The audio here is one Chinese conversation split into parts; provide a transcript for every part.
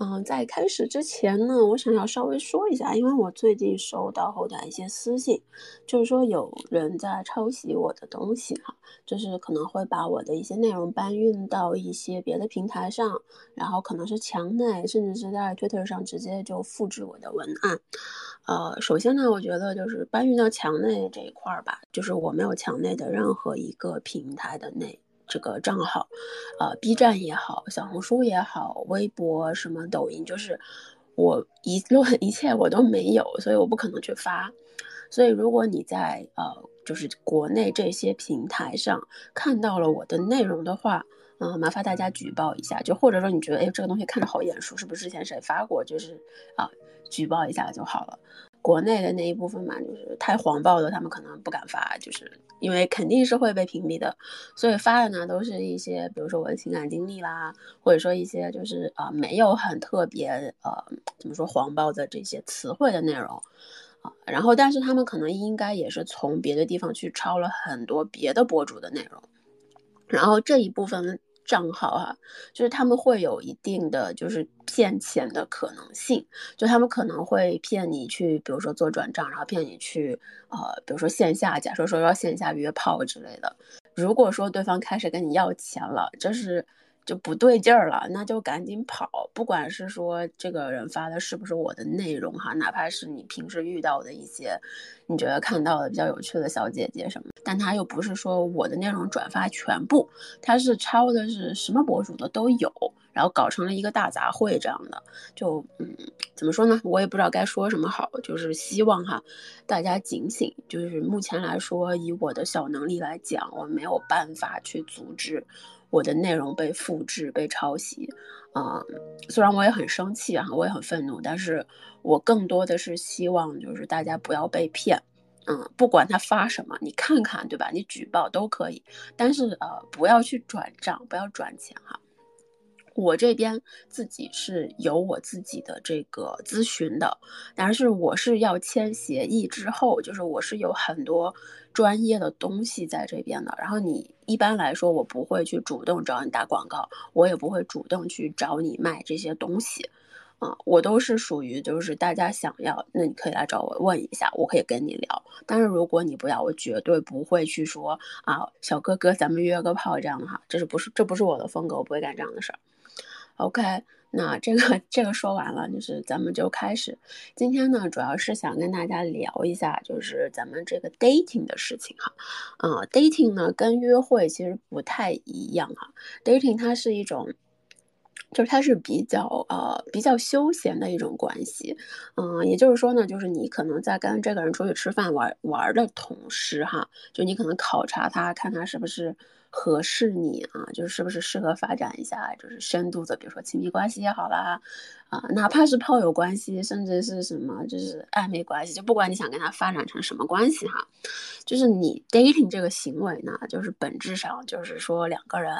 嗯，在开始之前呢，我想要稍微说一下，因为我最近收到后台一些私信，就是说有人在抄袭我的东西哈，就是可能会把我的一些内容搬运到一些别的平台上，然后可能是墙内，甚至是在 Twitter 上直接就复制我的文案。呃，首先呢，我觉得就是搬运到墙内这一块儿吧，就是我没有墙内的任何一个平台的内。这个账号，呃，B 站也好，小红书也好，微博什么抖音，就是我一论一切我都没有，所以我不可能去发。所以如果你在呃，就是国内这些平台上看到了我的内容的话，嗯，麻烦大家举报一下，就或者说你觉得哎这个东西看着好眼熟，是不是之前谁发过？就是啊，举报一下就好了。国内的那一部分嘛，就是太黄暴的，他们可能不敢发，就是因为肯定是会被屏蔽的，所以发的呢都是一些，比如说我的情感经历啦，或者说一些就是啊没有很特别呃怎么说黄暴的这些词汇的内容啊，然后但是他们可能应该也是从别的地方去抄了很多别的博主的内容，然后这一部分。账号哈，就是他们会有一定的就是骗钱的可能性，就他们可能会骗你去，比如说做转账，然后骗你去，呃，比如说线下，假设说要线下约炮之类的。如果说对方开始跟你要钱了，这是。就不对劲儿了，那就赶紧跑。不管是说这个人发的是不是我的内容哈，哪怕是你平时遇到的一些，你觉得看到的比较有趣的小姐姐什么，但他又不是说我的内容转发全部，他是抄的是什么博主的都有，然后搞成了一个大杂烩这样的。就嗯，怎么说呢？我也不知道该说什么好，就是希望哈，大家警醒。就是目前来说，以我的小能力来讲，我没有办法去阻止。我的内容被复制、被抄袭，啊，虽然我也很生气啊，我也很愤怒，但是我更多的是希望就是大家不要被骗，嗯，不管他发什么，你看看，对吧？你举报都可以，但是呃，不要去转账，不要转钱哈。我这边自己是有我自己的这个咨询的，但是我是要签协议之后，就是我是有很多专业的东西在这边的。然后你一般来说，我不会去主动找你打广告，我也不会主动去找你卖这些东西，啊，我都是属于就是大家想要，那你可以来找我问一下，我可以跟你聊。但是如果你不要，我绝对不会去说啊，小哥哥咱们约个炮这样的哈，这是不是这不是我的风格，我不会干这样的事儿。OK，那这个这个说完了，就是咱们就开始。今天呢，主要是想跟大家聊一下，就是咱们这个 dating 的事情哈。啊，dating 呢跟约会其实不太一样哈。dating 它是一种，就是它是比较呃比较休闲的一种关系。嗯，也就是说呢，就是你可能在跟这个人出去吃饭玩玩的同时哈，就你可能考察他，看他是不是。合适你啊，就是是不是适合发展一下，就是深度的，比如说亲密关系也好啦，啊，哪怕是炮友关系，甚至是什么，就是暧昧关系，就不管你想跟他发展成什么关系哈，就是你 dating 这个行为呢，就是本质上就是说两个人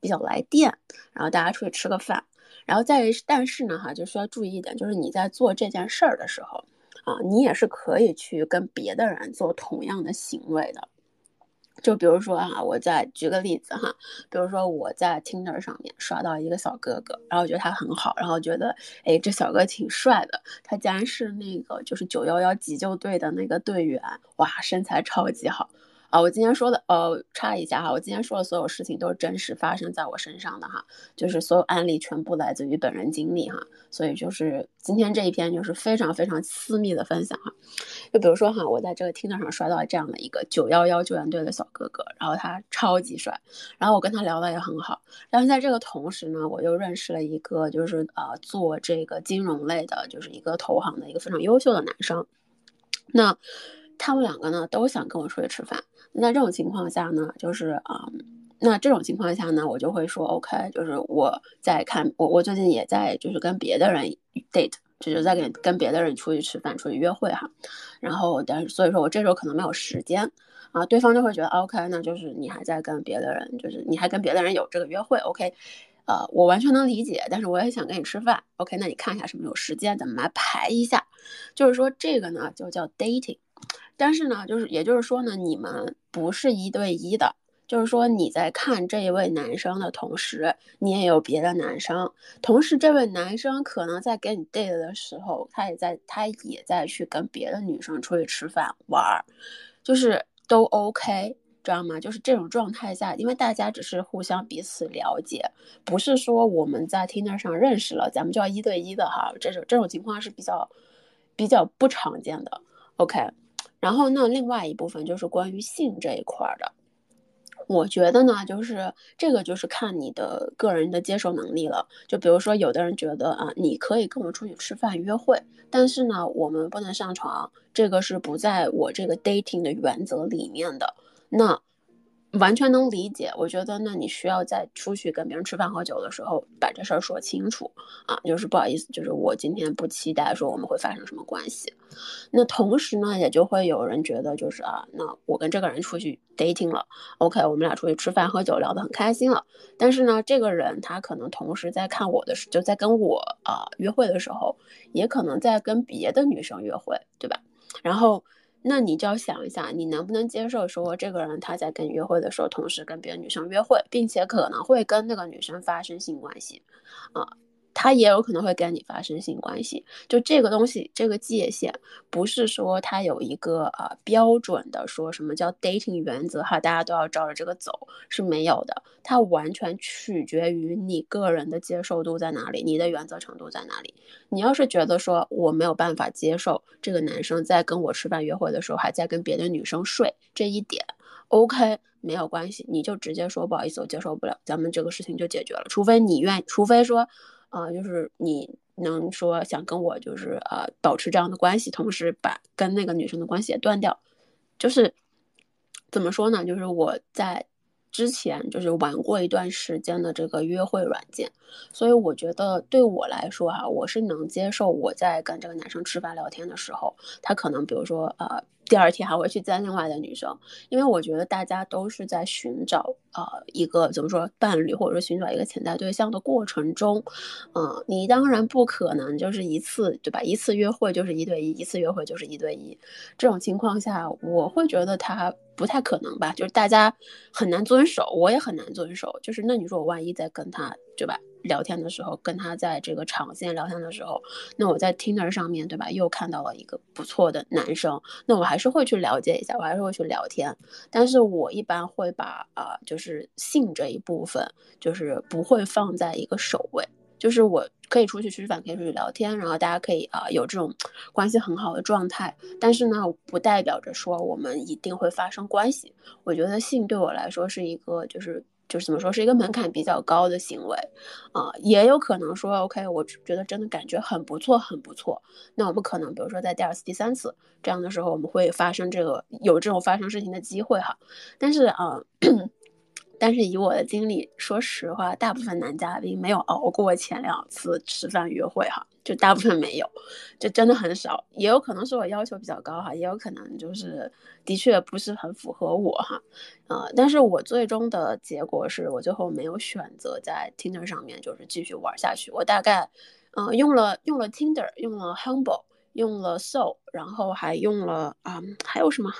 比较来电，然后大家出去吃个饭，然后再但是呢哈，就需要注意一点，就是你在做这件事儿的时候啊，你也是可以去跟别的人做同样的行为的。就比如说啊，我再举个例子哈，比如说我在 Tinder 上面刷到一个小哥哥，然后觉得他很好，然后觉得哎这小哥挺帅的，他竟然是那个就是九幺幺急救队的那个队员，哇，身材超级好。啊，我今天说的，呃，插一下哈，我今天说的所有事情都是真实发生在我身上的哈，就是所有案例全部来自于本人经历哈，所以就是今天这一篇就是非常非常私密的分享哈，就比如说哈，我在这个 Tinder 上刷到这样的一个九幺幺救援队的小哥哥，然后他超级帅，然后我跟他聊的也很好，然后在这个同时呢，我又认识了一个就是呃做这个金融类的，就是一个投行的一个非常优秀的男生，那他们两个呢都想跟我出去吃饭。那这种情况下呢，就是啊，那这种情况下呢，我就会说，OK，就是我在看我我最近也在就是跟别的人 date，就是在跟跟别的人出去吃饭、出去约会哈。然后，但是所以说我这时候可能没有时间啊，对方就会觉得 OK，那就是你还在跟别的人，就是你还跟别的人有这个约会，OK，呃，我完全能理解，但是我也想跟你吃饭，OK，那你看一下什么有时间，咱们来排一下。就是说这个呢就叫 dating。但是呢，就是也就是说呢，你们不是一对一的，就是说你在看这一位男生的同时，你也有别的男生，同时这位男生可能在跟你 date 的时候，他也在他也在去跟别的女生出去吃饭玩儿，就是都 OK，知道吗？就是这种状态下，因为大家只是互相彼此了解，不是说我们在 Tinder 上认识了，咱们就要一对一的哈，这种这种情况是比较比较不常见的。OK，然后呢，另外一部分就是关于性这一块的。我觉得呢，就是这个就是看你的个人的接受能力了。就比如说，有的人觉得啊，你可以跟我出去吃饭约会，但是呢，我们不能上床，这个是不在我这个 dating 的原则里面的。那。完全能理解，我觉得那你需要在出去跟别人吃饭喝酒的时候把这事儿说清楚啊，就是不好意思，就是我今天不期待说我们会发生什么关系。那同时呢，也就会有人觉得就是啊，那我跟这个人出去 dating 了，OK，我们俩出去吃饭喝酒聊得很开心了，但是呢，这个人他可能同时在看我的时，就在跟我啊约会的时候，也可能在跟别的女生约会，对吧？然后。那你就要想一下，你能不能接受说这个人他在跟你约会的时候，同时跟别的女生约会，并且可能会跟那个女生发生性关系，啊？他也有可能会跟你发生性关系，就这个东西，这个界限不是说他有一个啊标准的说什么叫 dating 原则哈，大家都要照着这个走是没有的，它完全取决于你个人的接受度在哪里，你的原则程度在哪里。你要是觉得说我没有办法接受这个男生在跟我吃饭约会的时候还在跟别的女生睡这一点，OK 没有关系，你就直接说不好意思，我接受不了，咱们这个事情就解决了，除非你愿，除非说。啊，就是你能说想跟我就是呃保持这样的关系，同时把跟那个女生的关系也断掉，就是怎么说呢？就是我在之前就是玩过一段时间的这个约会软件，所以我觉得对我来说哈，我是能接受我在跟这个男生吃饭聊天的时候，他可能比如说呃。第二天还会去见另外的女生，因为我觉得大家都是在寻找呃一个怎么说伴侣，或者说寻找一个潜在对象的过程中，嗯，你当然不可能就是一次对吧？一次约会就是一对一，一次约会就是一对一，这种情况下，我会觉得他不太可能吧，就是大家很难遵守，我也很难遵守，就是那你说我万一再跟他对吧？聊天的时候，跟他在这个场线聊天的时候，那我在 Tinder 上面对吧，又看到了一个不错的男生，那我还是会去了解一下，我还是会去聊天，但是我一般会把啊，就是性这一部分，就是不会放在一个首位，就是我可以出去吃饭，可以出去聊天，然后大家可以啊有这种关系很好的状态，但是呢，不代表着说我们一定会发生关系。我觉得性对我来说是一个就是。就是怎么说是一个门槛比较高的行为，啊，也有可能说，OK，我觉得真的感觉很不错，很不错。那我们可能比如说在第二次、第三次这样的时候，我们会发生这个有这种发生事情的机会哈。但是啊。但是以我的经历，说实话，大部分男嘉宾没有熬过前两次吃饭约会哈，就大部分没有，就真的很少。也有可能是我要求比较高哈，也有可能就是的确不是很符合我哈，呃，但是我最终的结果是我最后没有选择在 Tinder 上面就是继续玩下去。我大概，嗯，用了用了 Tinder，用了 Humble。用了 So，然后还用了啊，还有什么？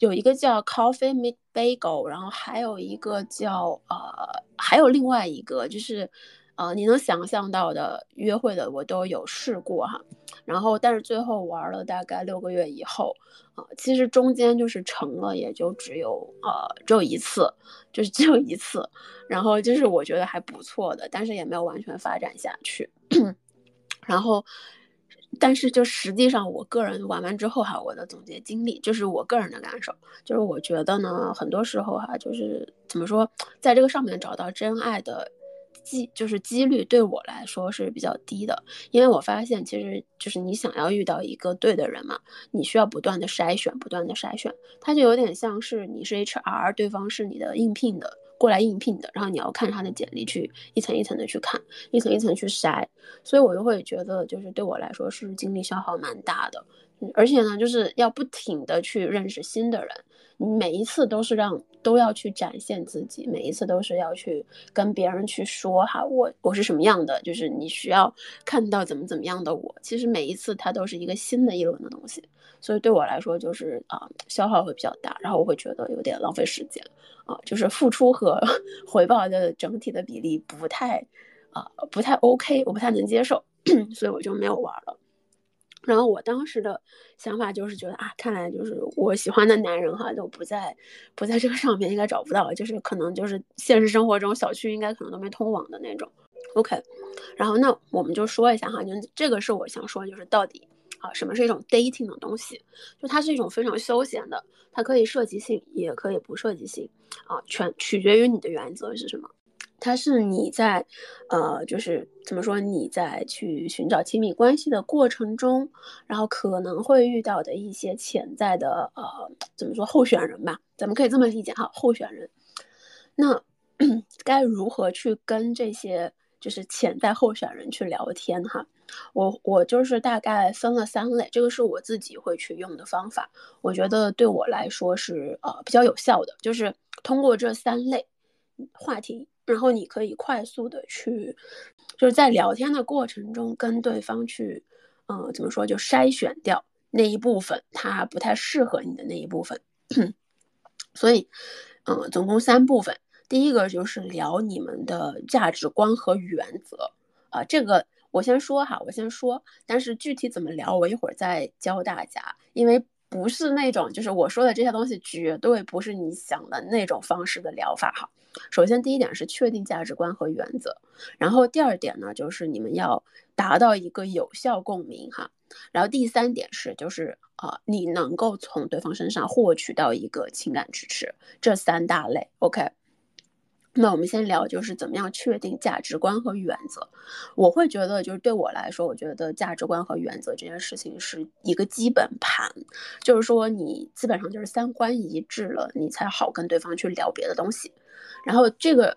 有一个叫 Coffee Meet Bagel，然后还有一个叫呃，还有另外一个就是，呃，你能想象到的约会的我都有试过哈。然后但是最后玩了大概六个月以后，啊，其实中间就是成了也就只有呃只有一次，就是只有一次。然后就是我觉得还不错的，但是也没有完全发展下去。然后。但是，就实际上，我个人玩完之后哈，我的总结经历就是我个人的感受，就是我觉得呢，很多时候哈，就是怎么说，在这个上面找到真爱的几，就是几率对我来说是比较低的，因为我发现，其实就是你想要遇到一个对的人嘛，你需要不断的筛选，不断的筛选，它就有点像是你是 HR，对方是你的应聘的。过来应聘的，然后你要看他的简历，去一层一层的去看，一层一层去筛，所以我就会觉得，就是对我来说是精力消耗蛮大的，而且呢，就是要不停的去认识新的人，每一次都是让都要去展现自己，每一次都是要去跟别人去说哈，我我是什么样的，就是你需要看到怎么怎么样的我。其实每一次它都是一个新的一轮的东西，所以对我来说就是啊，消耗会比较大，然后我会觉得有点浪费时间啊，就是付出和 回报的整体的比例不太啊不太 OK，我不太能接受，所以我就没有玩了。然后我当时的想法就是觉得啊，看来就是我喜欢的男人哈都不在，不在这个上面，应该找不到，就是可能就是现实生活中小区应该可能都没通网的那种。OK，然后那我们就说一下哈，就这个是我想说，就是到底啊什么是一种 dating 的东西？就它是一种非常休闲的，它可以涉及性，也可以不涉及性啊，全取决于你的原则是什么。它是你在，呃，就是怎么说？你在去寻找亲密关系的过程中，然后可能会遇到的一些潜在的，呃，怎么说候选人吧？咱们可以这么理解哈，候选人。那 该如何去跟这些就是潜在候选人去聊天哈？我我就是大概分了三类，这个是我自己会去用的方法，我觉得对我来说是呃比较有效的，就是通过这三类话题。然后你可以快速的去，就是在聊天的过程中跟对方去，嗯，怎么说，就筛选掉那一部分他不太适合你的那一部分。所以，嗯，总共三部分。第一个就是聊你们的价值观和原则啊，这个我先说哈，我先说，但是具体怎么聊，我一会儿再教大家，因为。不是那种，就是我说的这些东西，绝对不是你想的那种方式的疗法哈。首先，第一点是确定价值观和原则，然后第二点呢，就是你们要达到一个有效共鸣哈。然后第三点是，就是啊，你能够从对方身上获取到一个情感支持，这三大类，OK。那我们先聊，就是怎么样确定价值观和原则。我会觉得，就是对我来说，我觉得价值观和原则这件事情是一个基本盘，就是说你基本上就是三观一致了，你才好跟对方去聊别的东西。然后这个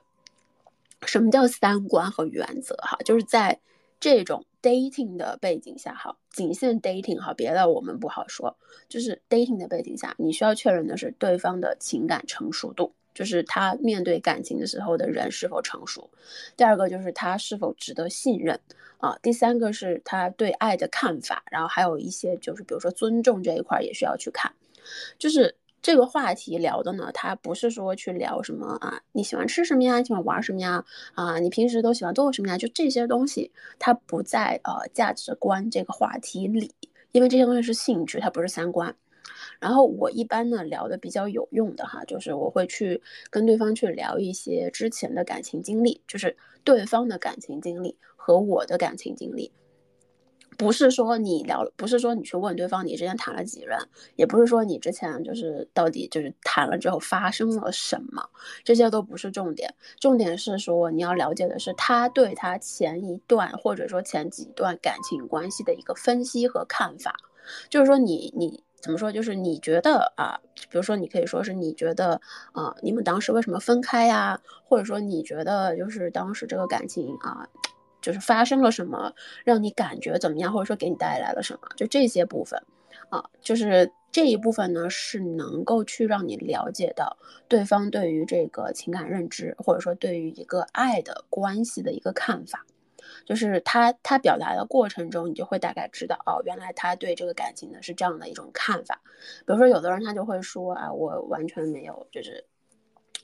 什么叫三观和原则？哈，就是在这种 dating 的背景下，哈，仅限 dating 哈，别的我们不好说。就是 dating 的背景下，你需要确认的是对方的情感成熟度。就是他面对感情的时候的人是否成熟，第二个就是他是否值得信任啊，第三个是他对爱的看法，然后还有一些就是比如说尊重这一块也需要去看。就是这个话题聊的呢，他不是说去聊什么啊，你喜欢吃什么呀，你喜欢玩什么呀，啊，你平时都喜欢做什么呀，就这些东西，它不在呃价值观这个话题里，因为这些东西是兴趣，它不是三观。然后我一般呢聊的比较有用的哈，就是我会去跟对方去聊一些之前的感情经历，就是对方的感情经历和我的感情经历，不是说你聊，不是说你去问对方你之前谈了几任，也不是说你之前就是到底就是谈了之后发生了什么，这些都不是重点，重点是说你要了解的是他对他前一段或者说前几段感情关系的一个分析和看法，就是说你你。怎么说？就是你觉得啊，比如说，你可以说是你觉得啊，你们当时为什么分开呀？或者说你觉得就是当时这个感情啊，就是发生了什么，让你感觉怎么样？或者说给你带来了什么？就这些部分啊，就是这一部分呢，是能够去让你了解到对方对于这个情感认知，或者说对于一个爱的关系的一个看法。就是他他表达的过程中，你就会大概知道哦，原来他对这个感情呢是这样的一种看法。比如说，有的人他就会说啊，我完全没有，就是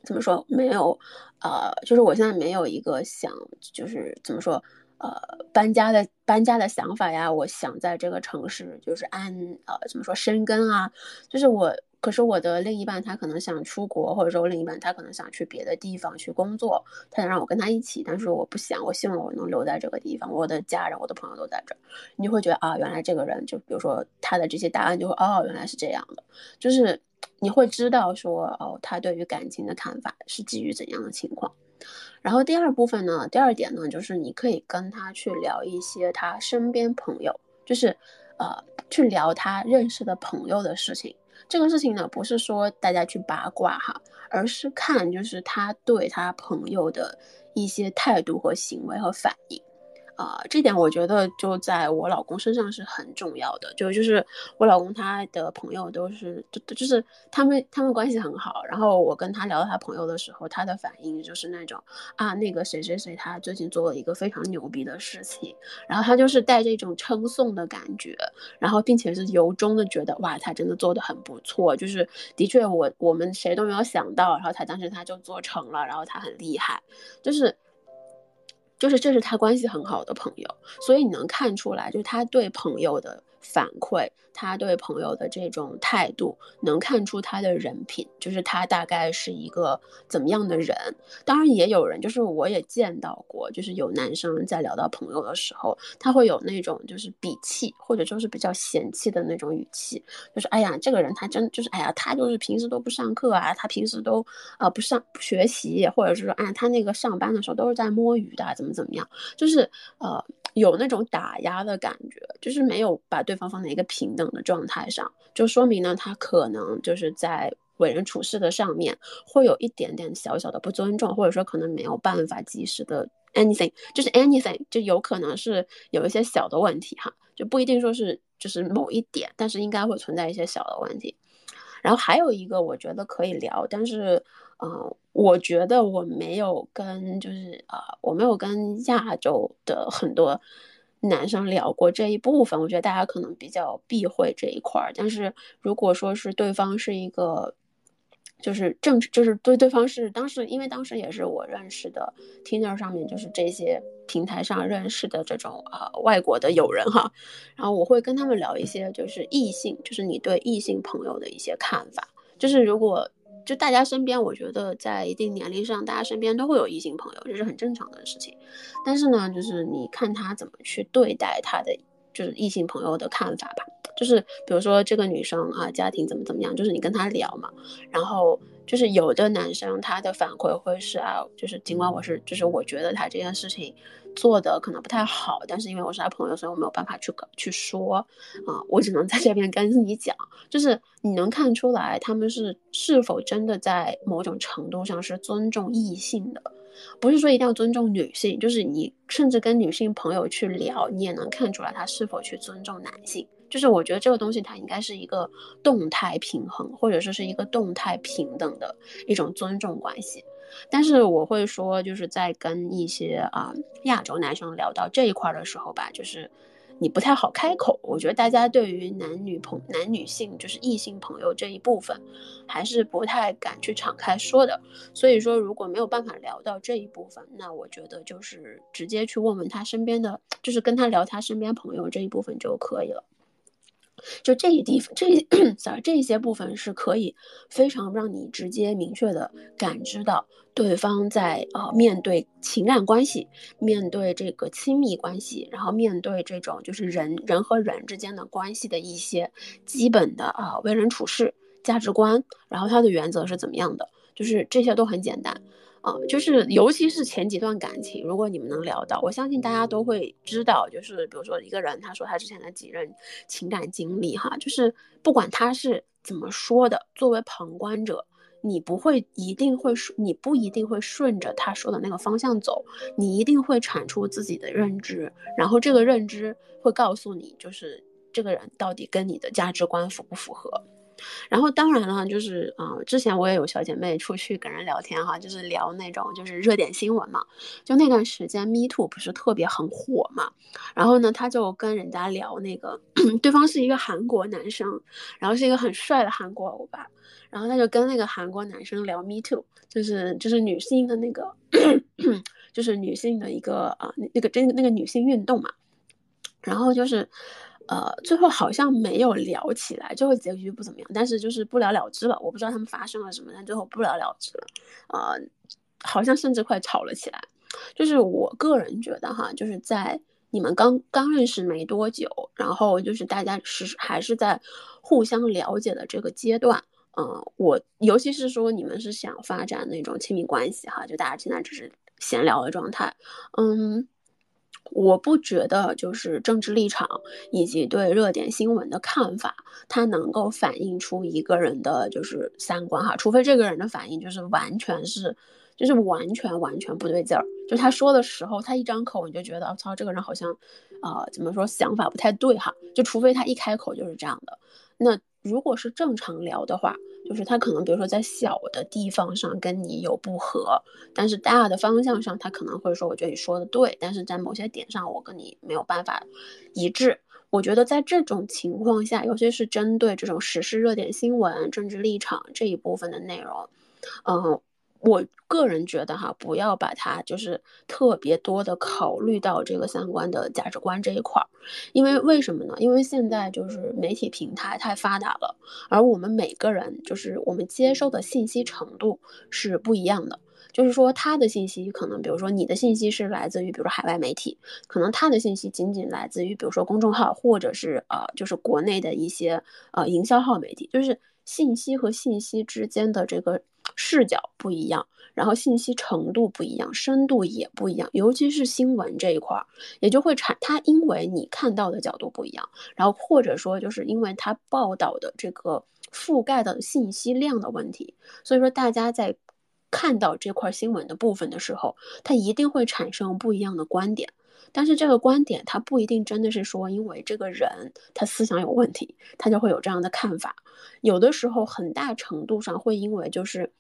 怎么说没有，呃，就是我现在没有一个想，就是怎么说，呃，搬家的搬家的想法呀。我想在这个城市就是安，呃，怎么说生根啊，就是我。可是我的另一半他可能想出国，或者说另一半他可能想去别的地方去工作，他想让我跟他一起，但是我不想，我希望我能留在这个地方，我的家人、我的朋友都在这儿。你就会觉得啊，原来这个人就比如说他的这些答案就会哦，原来是这样的，就是你会知道说哦，他对于感情的看法是基于怎样的情况。然后第二部分呢，第二点呢，就是你可以跟他去聊一些他身边朋友，就是呃，去聊他认识的朋友的事情。这个事情呢，不是说大家去八卦哈，而是看就是他对他朋友的一些态度和行为和反应，啊，这点我觉得就在我老公身上是很重要的，就就是我老公他的朋友都是就就是他们他们关系很好，然后我跟他聊他朋友的时候，他的反应就是那种啊那个谁谁谁他最近做了一个非常牛逼的事情，然后他就是带着一种称颂的感觉，然后并且是由衷的觉得哇他真的做的很不错，就是的确我我们谁都没有想到，然后他当时他就做成了，然后他很厉害，就是。就是这是他关系很好的朋友，所以你能看出来，就是他对朋友的。反馈他对朋友的这种态度，能看出他的人品，就是他大概是一个怎么样的人。当然也有人，就是我也见到过，就是有男生在聊到朋友的时候，他会有那种就是鄙弃或者就是比较嫌弃的那种语气，就是哎呀，这个人他真就是哎呀，他就是平时都不上课啊，他平时都呃不上不学习，或者是说哎他那个上班的时候都是在摸鱼的，怎么怎么样，就是呃。有那种打压的感觉，就是没有把对方放在一个平等的状态上，就说明呢，他可能就是在为人处事的上面会有一点点小小的不尊重，或者说可能没有办法及时的 anything，就是 anything，就有可能是有一些小的问题哈，就不一定说是就是某一点，但是应该会存在一些小的问题。然后还有一个我觉得可以聊，但是。嗯，我觉得我没有跟就是啊，我没有跟亚洲的很多男生聊过这一部分。我觉得大家可能比较避讳这一块儿。但是如果说是对方是一个，就是正就是对对方是当时，因为当时也是我认识的 Tinder 上面就是这些平台上认识的这种啊外国的友人哈，然后我会跟他们聊一些就是异性，就是你对异性朋友的一些看法，就是如果。就大家身边，我觉得在一定年龄上，大家身边都会有异性朋友，这是很正常的事情。但是呢，就是你看他怎么去对待他的，就是异性朋友的看法吧。就是比如说这个女生啊，家庭怎么怎么样，就是你跟他聊嘛，然后就是有的男生他的反馈会是啊，就是尽管我是，就是我觉得他这件事情。做的可能不太好，但是因为我是他朋友，所以我没有办法去去说啊，我只能在这边跟你讲，就是你能看出来他们是是否真的在某种程度上是尊重异性的，不是说一定要尊重女性，就是你甚至跟女性朋友去聊，你也能看出来他是否去尊重男性，就是我觉得这个东西它应该是一个动态平衡，或者说是一个动态平等的一种尊重关系。但是我会说，就是在跟一些啊亚洲男生聊到这一块的时候吧，就是你不太好开口。我觉得大家对于男女朋男女性就是异性朋友这一部分，还是不太敢去敞开说的。所以说，如果没有办法聊到这一部分，那我觉得就是直接去问问他身边的，就是跟他聊他身边朋友这一部分就可以了。就这一地方，这 sorry 这些部分是可以非常让你直接明确的感知到对方在呃面对情感关系，面对这个亲密关系，然后面对这种就是人人和人之间的关系的一些基本的啊为人处事价值观，然后他的原则是怎么样的，就是这些都很简单。啊，就是尤其是前几段感情，如果你们能聊到，我相信大家都会知道，就是比如说一个人，他说他之前的几任情感经历，哈，就是不管他是怎么说的，作为旁观者，你不会一定会顺，你不一定会顺着他说的那个方向走，你一定会产出自己的认知，然后这个认知会告诉你，就是这个人到底跟你的价值观符不符合。然后当然了，就是啊，之前我也有小姐妹出去跟人聊天哈，就是聊那种就是热点新闻嘛。就那段时间，Me Too 不是特别很火嘛。然后呢，她就跟人家聊那个，对方是一个韩国男生，然后是一个很帅的韩国欧巴。然后他就跟那个韩国男生聊 Me Too，就是就是女性的那个，就是女性的一个啊那个真那个女性运动嘛。然后就是。呃，最后好像没有聊起来，最后结局不怎么样，但是就是不了了之了。我不知道他们发生了什么，但最后不了了之了。呃，好像甚至快吵了起来。就是我个人觉得哈，就是在你们刚刚认识没多久，然后就是大家是还是在互相了解的这个阶段，嗯，我尤其是说你们是想发展那种亲密关系哈，就大家现在只是闲聊的状态，嗯。我不觉得就是政治立场以及对热点新闻的看法，它能够反映出一个人的就是三观哈，除非这个人的反应就是完全是就是完全完全不对劲儿。就他说的时候，他一张口你就觉得，我操，这个人好像，呃，怎么说想法不太对哈。就除非他一开口就是这样的。那如果是正常聊的话，就是他可能比如说在小的地方上跟你有不合，但是大的方向上他可能会说，我觉得你说的对，但是在某些点上我跟你没有办法一致。我觉得在这种情况下，尤其是针对这种时事热点新闻、政治立场这一部分的内容，嗯。我个人觉得哈，不要把它就是特别多的考虑到这个三观的价值观这一块儿，因为为什么呢？因为现在就是媒体平台太发达了，而我们每个人就是我们接收的信息程度是不一样的。就是说，他的信息可能，比如说你的信息是来自于，比如说海外媒体，可能他的信息仅仅来自于，比如说公众号，或者是呃，就是国内的一些呃营销号媒体，就是信息和信息之间的这个。视角不一样，然后信息程度不一样，深度也不一样，尤其是新闻这一块儿，也就会产它，因为你看到的角度不一样，然后或者说就是因为它报道的这个覆盖的信息量的问题，所以说大家在看到这块新闻的部分的时候，它一定会产生不一样的观点，但是这个观点它不一定真的是说因为这个人他思想有问题，他就会有这样的看法，有的时候很大程度上会因为就是。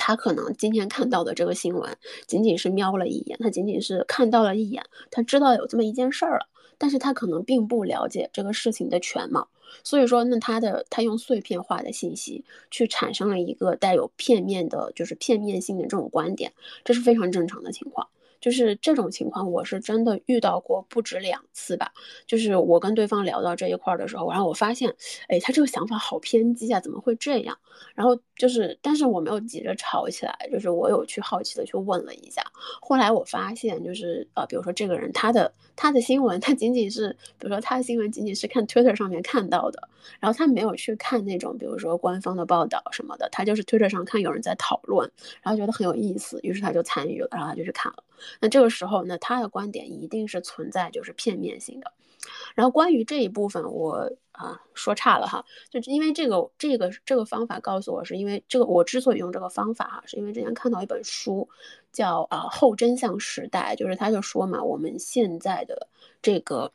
他可能今天看到的这个新闻，仅仅是瞄了一眼，他仅仅是看到了一眼，他知道有这么一件事儿了，但是他可能并不了解这个事情的全貌，所以说，那他的他用碎片化的信息去产生了一个带有片面的，就是片面性的这种观点，这是非常正常的情况。就是这种情况，我是真的遇到过不止两次吧。就是我跟对方聊到这一块的时候，然后我发现，哎，他这个想法好偏激啊，怎么会这样？然后就是，但是我没有急着吵起来，就是我有去好奇的去问了一下。后来我发现，就是呃，比如说这个人他的他的新闻，他仅仅是，比如说他的新闻仅仅是看 Twitter 上面看到的，然后他没有去看那种，比如说官方的报道什么的，他就是 Twitter 上看有人在讨论，然后觉得很有意思，于是他就参与了，然后他就去看了。那这个时候，呢，他的观点一定是存在就是片面性的。然后关于这一部分，我啊说差了哈，就因为这个这个这个方法告诉我，是因为这个我之所以用这个方法哈，是因为之前看到一本书叫啊后真相时代，就是他就说嘛，我们现在的这个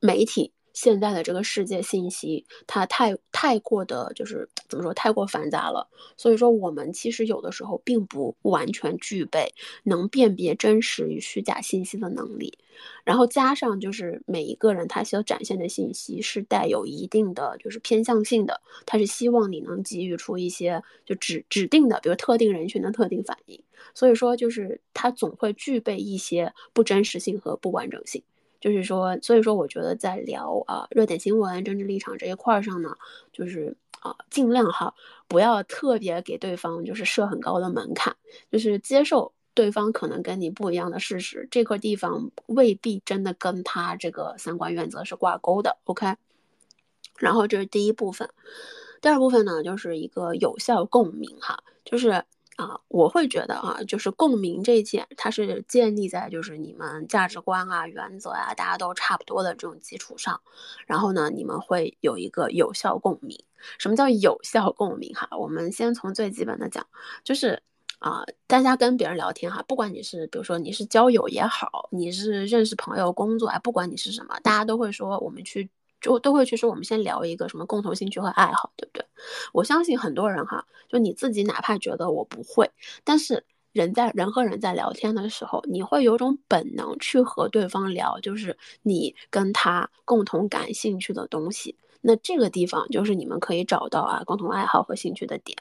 媒体。现在的这个世界信息，它太太过的就是怎么说，太过繁杂了。所以说，我们其实有的时候并不完全具备能辨别真实与虚假信息的能力。然后加上就是每一个人他所展现的信息是带有一定的就是偏向性的，他是希望你能给予出一些就指指定的，比如特定人群的特定反应。所以说，就是它总会具备一些不真实性和不完整性。就是说，所以说，我觉得在聊啊热点新闻、政治立场这一块上呢，就是啊尽量哈不要特别给对方就是设很高的门槛，就是接受对方可能跟你不一样的事实，这块地方未必真的跟他这个三观原则是挂钩的。OK，然后这是第一部分，第二部分呢就是一个有效共鸣哈，就是。啊，我会觉得啊，就是共鸣这一件，它是建立在就是你们价值观啊、原则啊，大家都差不多的这种基础上，然后呢，你们会有一个有效共鸣。什么叫有效共鸣？哈，我们先从最基本的讲，就是啊，大家跟别人聊天哈，不管你是比如说你是交友也好，你是认识朋友、工作啊，不管你是什么，大家都会说我们去。就都会去说，我们先聊一个什么共同兴趣和爱好，对不对？我相信很多人哈，就你自己哪怕觉得我不会，但是人在人和人在聊天的时候，你会有种本能去和对方聊，就是你跟他共同感兴趣的东西。那这个地方就是你们可以找到啊共同爱好和兴趣的点。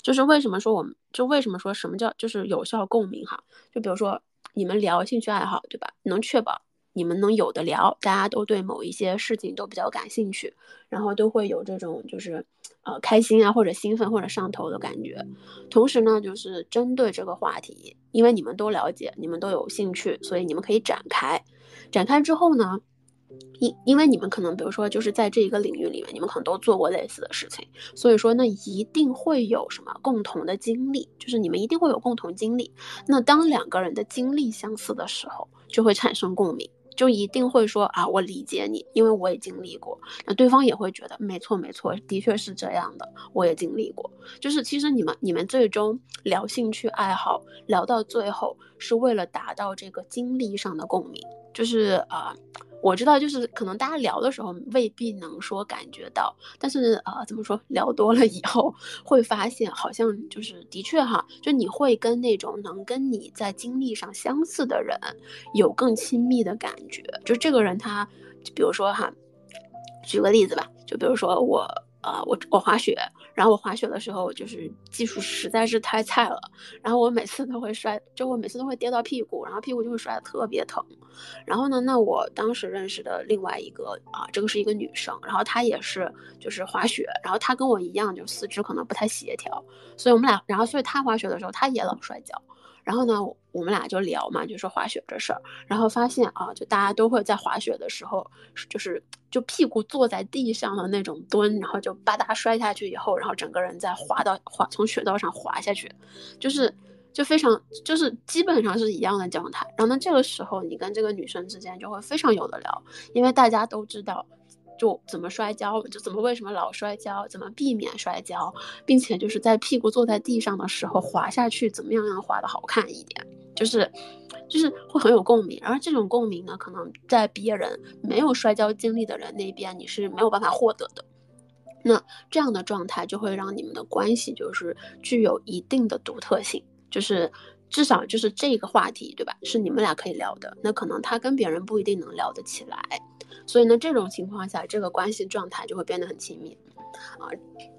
就是为什么说我们就为什么说什么叫就是有效共鸣哈？就比如说你们聊兴趣爱好，对吧？能确保。你们能有的聊，大家都对某一些事情都比较感兴趣，然后都会有这种就是，呃，开心啊，或者兴奋或者上头的感觉。同时呢，就是针对这个话题，因为你们都了解，你们都有兴趣，所以你们可以展开。展开之后呢，因因为你们可能比如说就是在这一个领域里面，你们可能都做过类似的事情，所以说那一定会有什么共同的经历，就是你们一定会有共同经历。那当两个人的经历相似的时候，就会产生共鸣。就一定会说啊，我理解你，因为我也经历过。那对方也会觉得没错没错，的确是这样的，我也经历过。就是其实你们你们最终聊兴趣爱好，聊到最后是为了达到这个经历上的共鸣，就是啊。我知道，就是可能大家聊的时候未必能说感觉到，但是呃，怎么说，聊多了以后会发现，好像就是的确哈，就你会跟那种能跟你在经历上相似的人有更亲密的感觉。就这个人他，比如说哈，举个例子吧，就比如说我。啊，我我滑雪，然后我滑雪的时候就是技术实在是太菜了，然后我每次都会摔，就我每次都会跌到屁股，然后屁股就会摔得特别疼。然后呢，那我当时认识的另外一个啊，这个是一个女生，然后她也是就是滑雪，然后她跟我一样，就四肢可能不太协调，所以我们俩，然后所以她滑雪的时候，她也老摔跤。然后呢，我们俩就聊嘛，就说滑雪这事儿，然后发现啊，就大家都会在滑雪的时候，就是就屁股坐在地上的那种蹲，然后就吧嗒摔下去以后，然后整个人再滑到滑从雪道上滑下去，就是就非常就是基本上是一样的状态。然后呢，这个时候你跟这个女生之间就会非常有的聊，因为大家都知道。就怎么摔跤，就怎么为什么老摔跤，怎么避免摔跤，并且就是在屁股坐在地上的时候滑下去，怎么样让滑的好看一点，就是，就是会很有共鸣。然后这种共鸣呢，可能在别人没有摔跤经历的人那边你是没有办法获得的。那这样的状态就会让你们的关系就是具有一定的独特性，就是至少就是这个话题，对吧？是你们俩可以聊的。那可能他跟别人不一定能聊得起来。所以呢，这种情况下，这个关系状态就会变得很亲密，啊，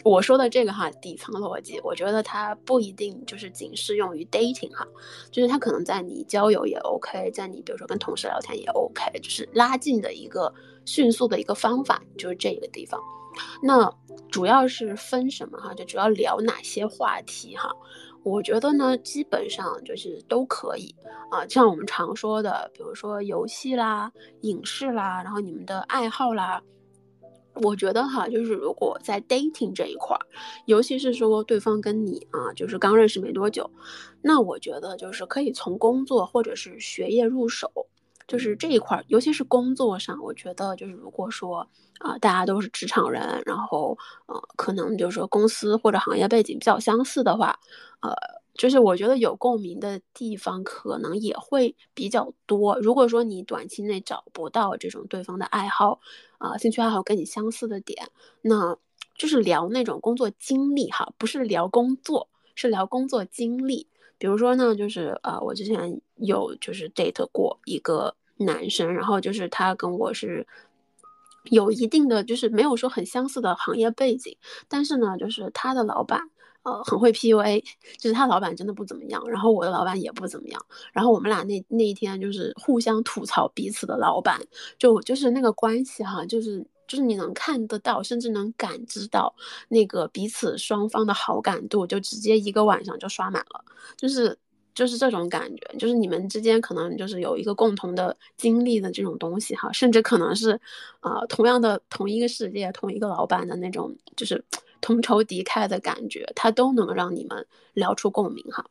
我说的这个哈底层逻辑，我觉得它不一定就是仅适用于 dating 哈，就是它可能在你交友也 OK，在你比如说跟同事聊天也 OK，就是拉近的一个迅速的一个方法，就是这个地方。那主要是分什么哈？就主要聊哪些话题哈？我觉得呢，基本上就是都可以啊，像我们常说的，比如说游戏啦、影视啦，然后你们的爱好啦，我觉得哈，就是如果在 dating 这一块儿，尤其是说对方跟你啊，就是刚认识没多久，那我觉得就是可以从工作或者是学业入手。就是这一块，尤其是工作上，我觉得就是如果说啊，大家都是职场人，然后呃，可能就是说公司或者行业背景比较相似的话，呃，就是我觉得有共鸣的地方可能也会比较多。如果说你短期内找不到这种对方的爱好啊，兴趣爱好跟你相似的点，那就是聊那种工作经历哈，不是聊工作，是聊工作经历。比如说呢，就是呃，我之前有就是 date 过一个男生，然后就是他跟我是有一定的就是没有说很相似的行业背景，但是呢，就是他的老板呃很会 PUA，就是他老板真的不怎么样，然后我的老板也不怎么样，然后我们俩那那一天就是互相吐槽彼此的老板，就就是那个关系哈，就是。就是你能看得到，甚至能感知到那个彼此双方的好感度，就直接一个晚上就刷满了。就是就是这种感觉，就是你们之间可能就是有一个共同的经历的这种东西哈，甚至可能是啊同样的同一个世界、同一个老板的那种，就是 同仇敌忾的感觉，它都能让你们聊出共鸣哈。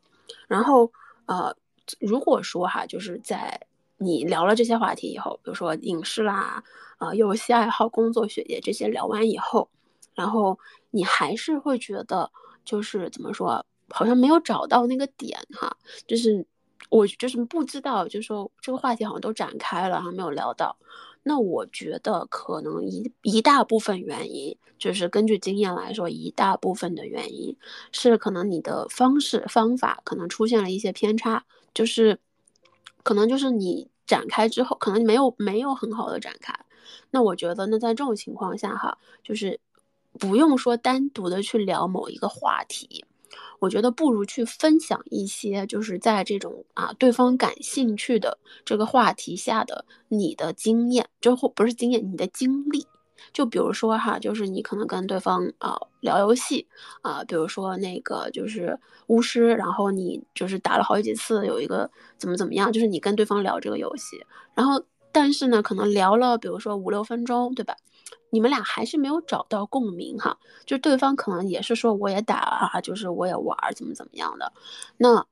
然后呃，如果说哈，就是在你聊了这些话题以后，比如说影视啦。啊，游戏爱好、工作、学业这些聊完以后，然后你还是会觉得，就是怎么说，好像没有找到那个点哈，就是我就是不知道，就是说这个话题好像都展开了，还没有聊到。那我觉得可能一一大部分原因，就是根据经验来说，一大部分的原因是可能你的方式方法可能出现了一些偏差，就是可能就是你展开之后，可能没有没有很好的展开。那我觉得，那在这种情况下哈，就是不用说单独的去聊某一个话题，我觉得不如去分享一些，就是在这种啊对方感兴趣的这个话题下的你的经验，之后不是经验，你的经历。就比如说哈，就是你可能跟对方啊聊游戏啊，比如说那个就是巫师，然后你就是打了好几次，有一个怎么怎么样，就是你跟对方聊这个游戏，然后。但是呢，可能聊了，比如说五六分钟，对吧？你们俩还是没有找到共鸣哈，就对方可能也是说我也打啊，就是我也玩，怎么怎么样的。那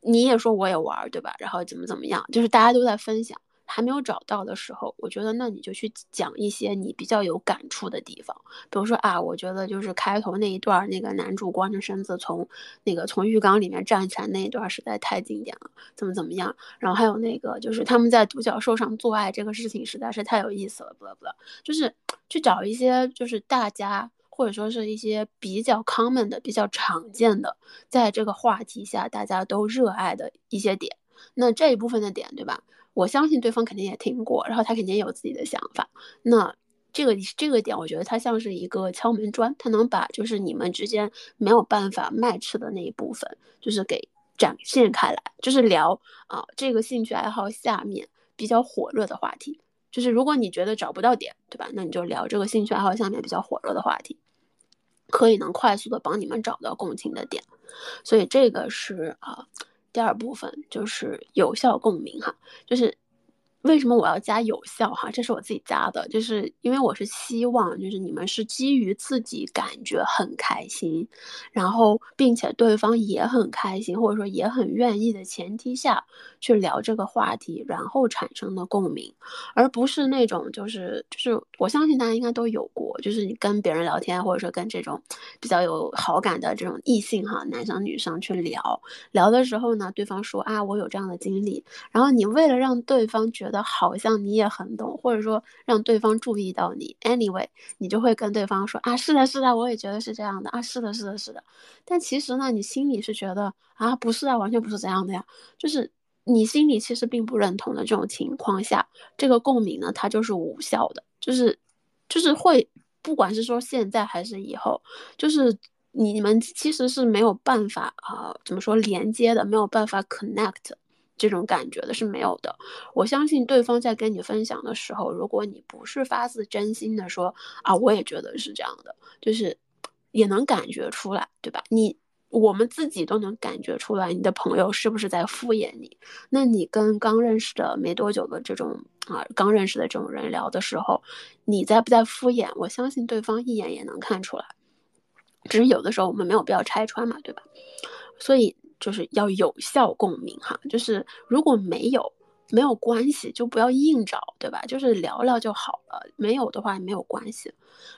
你也说我也玩，对吧？然后怎么怎么样，就是大家都在分享。还没有找到的时候，我觉得那你就去讲一些你比较有感触的地方，比如说啊，我觉得就是开头那一段，那个男主光着身子从那个从浴缸里面站起来那一段实在太经典了，怎么怎么样。然后还有那个就是他们在独角兽上做爱这个事情实在是太有意思了，不不，就是去找一些就是大家或者说是一些比较 common 的、比较常见的，在这个话题下大家都热爱的一些点。那这一部分的点，对吧？我相信对方肯定也听过，然后他肯定有自己的想法。那这个这个点，我觉得它像是一个敲门砖，它能把就是你们之间没有办法 match 的那一部分，就是给展现开来，就是聊啊这个兴趣爱好下面比较火热的话题。就是如果你觉得找不到点，对吧？那你就聊这个兴趣爱好下面比较火热的话题，可以能快速的帮你们找到共情的点。所以这个是啊。第二部分就是有效共鸣哈，就是为什么我要加有效哈？这是我自己加的，就是因为我是希望就是你们是基于自己感觉很开心，然后并且对方也很开心或者说也很愿意的前提下去聊这个话题，然后产生的共鸣，而不是那种就是就是我相信大家应该都有过，就是你跟别人聊天或者说跟这种比较有好感的这种异性哈，男生女生去聊。聊的时候呢，对方说啊，我有这样的经历，然后你为了让对方觉得好像你也很懂，或者说让对方注意到你，anyway，你就会跟对方说啊，是的，是的，我也觉得是这样的啊，是的，是的，是的。但其实呢，你心里是觉得啊，不是啊，完全不是这样的呀，就是你心里其实并不认同的这种情况下，这个共鸣呢，它就是无效的，就是就是会，不管是说现在还是以后，就是。你们其实是没有办法啊，怎么说连接的，没有办法 connect 这种感觉的是没有的。我相信对方在跟你分享的时候，如果你不是发自真心的说啊，我也觉得是这样的，就是也能感觉出来，对吧？你我们自己都能感觉出来，你的朋友是不是在敷衍你？那你跟刚认识的没多久的这种啊，刚认识的这种人聊的时候，你在不在敷衍？我相信对方一眼也能看出来。只是有的时候我们没有必要拆穿嘛，对吧？所以就是要有效共鸣哈，就是如果没有没有关系，就不要硬找，对吧？就是聊聊就好了，没有的话也没有关系。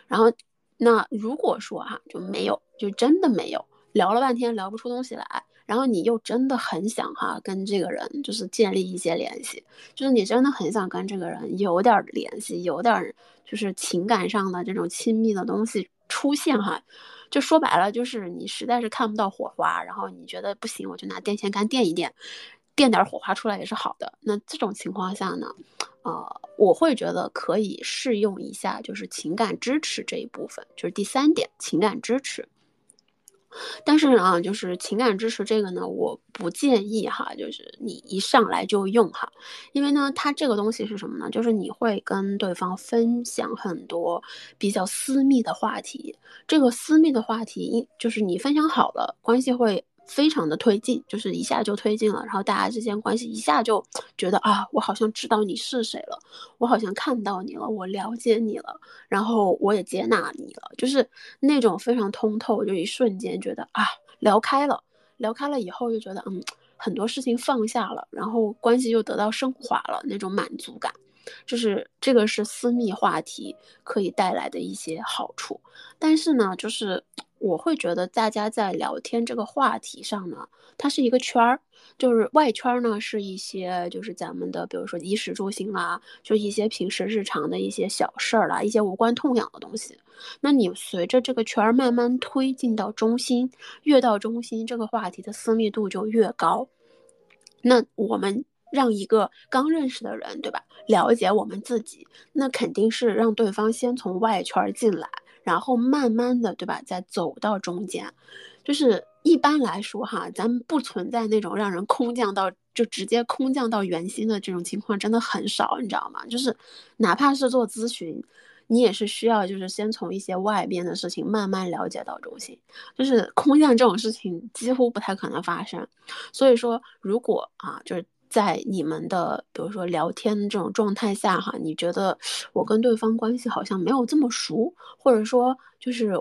然后那如果说哈就没有，就真的没有，聊了半天聊不出东西来，然后你又真的很想哈跟这个人就是建立一些联系，就是你真的很想跟这个人有点联系，有点就是情感上的这种亲密的东西出现哈。就说白了，就是你实在是看不到火花，然后你觉得不行，我就拿电线杆电一电，电点火花出来也是好的。那这种情况下呢，呃，我会觉得可以试用一下，就是情感支持这一部分，就是第三点，情感支持。但是啊，就是情感支持这个呢，我不建议哈，就是你一上来就用哈，因为呢，它这个东西是什么呢？就是你会跟对方分享很多比较私密的话题，这个私密的话题，就是你分享好了，关系会。非常的推进，就是一下就推进了，然后大家之间关系一下就觉得啊，我好像知道你是谁了，我好像看到你了，我了解你了，然后我也接纳你了，就是那种非常通透，就一瞬间觉得啊，聊开了，聊开了以后就觉得嗯，很多事情放下了，然后关系又得到升华了，那种满足感，就是这个是私密话题可以带来的一些好处，但是呢，就是。我会觉得大家在聊天这个话题上呢，它是一个圈儿，就是外圈呢是一些就是咱们的，比如说衣食住行啦，就一些平时日常的一些小事儿啦，一些无关痛痒的东西。那你随着这个圈儿慢慢推进到中心，越到中心，这个话题的私密度就越高。那我们让一个刚认识的人，对吧，了解我们自己，那肯定是让对方先从外圈进来。然后慢慢的，对吧？再走到中间，就是一般来说哈，咱们不存在那种让人空降到就直接空降到圆心的这种情况，真的很少，你知道吗？就是哪怕是做咨询，你也是需要就是先从一些外边的事情慢慢了解到中心，就是空降这种事情几乎不太可能发生。所以说，如果啊，就是。在你们的比如说聊天这种状态下哈，你觉得我跟对方关系好像没有这么熟，或者说就是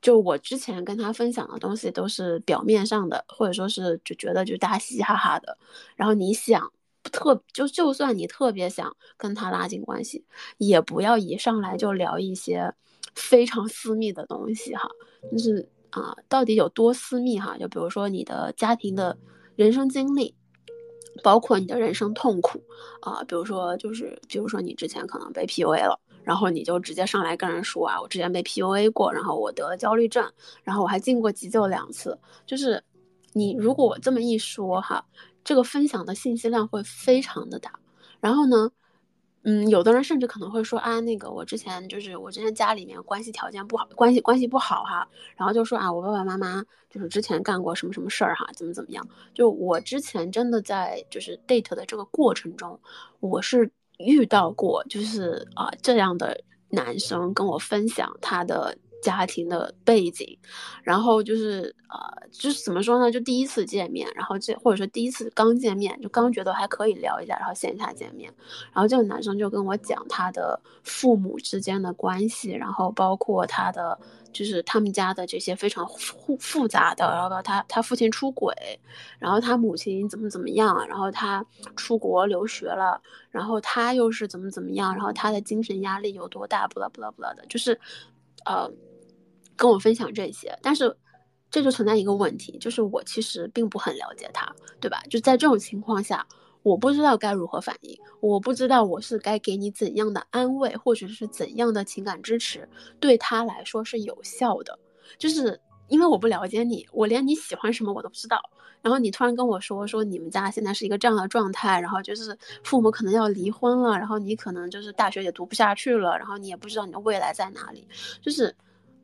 就我之前跟他分享的东西都是表面上的，或者说是就觉得就大家嘻嘻哈哈的，然后你想特就就算你特别想跟他拉近关系，也不要一上来就聊一些非常私密的东西哈，就是啊，到底有多私密哈？就比如说你的家庭的人生经历。包括你的人生痛苦啊，比如说就是，比如说你之前可能被 PUA 了，然后你就直接上来跟人说啊，我之前被 PUA 过，然后我得了焦虑症，然后我还进过急救两次。就是你如果我这么一说哈，这个分享的信息量会非常的大。然后呢？嗯，有的人甚至可能会说啊，那个我之前就是我之前家里面关系条件不好，关系关系不好哈，然后就说啊，我爸爸妈妈就是之前干过什么什么事儿哈，怎么怎么样？就我之前真的在就是 date 的这个过程中，我是遇到过就是啊这样的男生跟我分享他的。家庭的背景，然后就是呃，就是怎么说呢？就第一次见面，然后这或者说第一次刚见面，就刚觉得还可以聊一下，然后线下见面，然后这个男生就跟我讲他的父母之间的关系，然后包括他的就是他们家的这些非常复复杂的，然后他他父亲出轨，然后他母亲怎么怎么样，然后他出国留学了，然后他又是怎么怎么样，然后他的精神压力有多大，不啦不啦不啦的，就是呃。跟我分享这些，但是这就存在一个问题，就是我其实并不很了解他，对吧？就在这种情况下，我不知道该如何反应，我不知道我是该给你怎样的安慰，或者是怎样的情感支持，对他来说是有效的。就是因为我不了解你，我连你喜欢什么我都不知道。然后你突然跟我说说你们家现在是一个这样的状态，然后就是父母可能要离婚了，然后你可能就是大学也读不下去了，然后你也不知道你的未来在哪里，就是。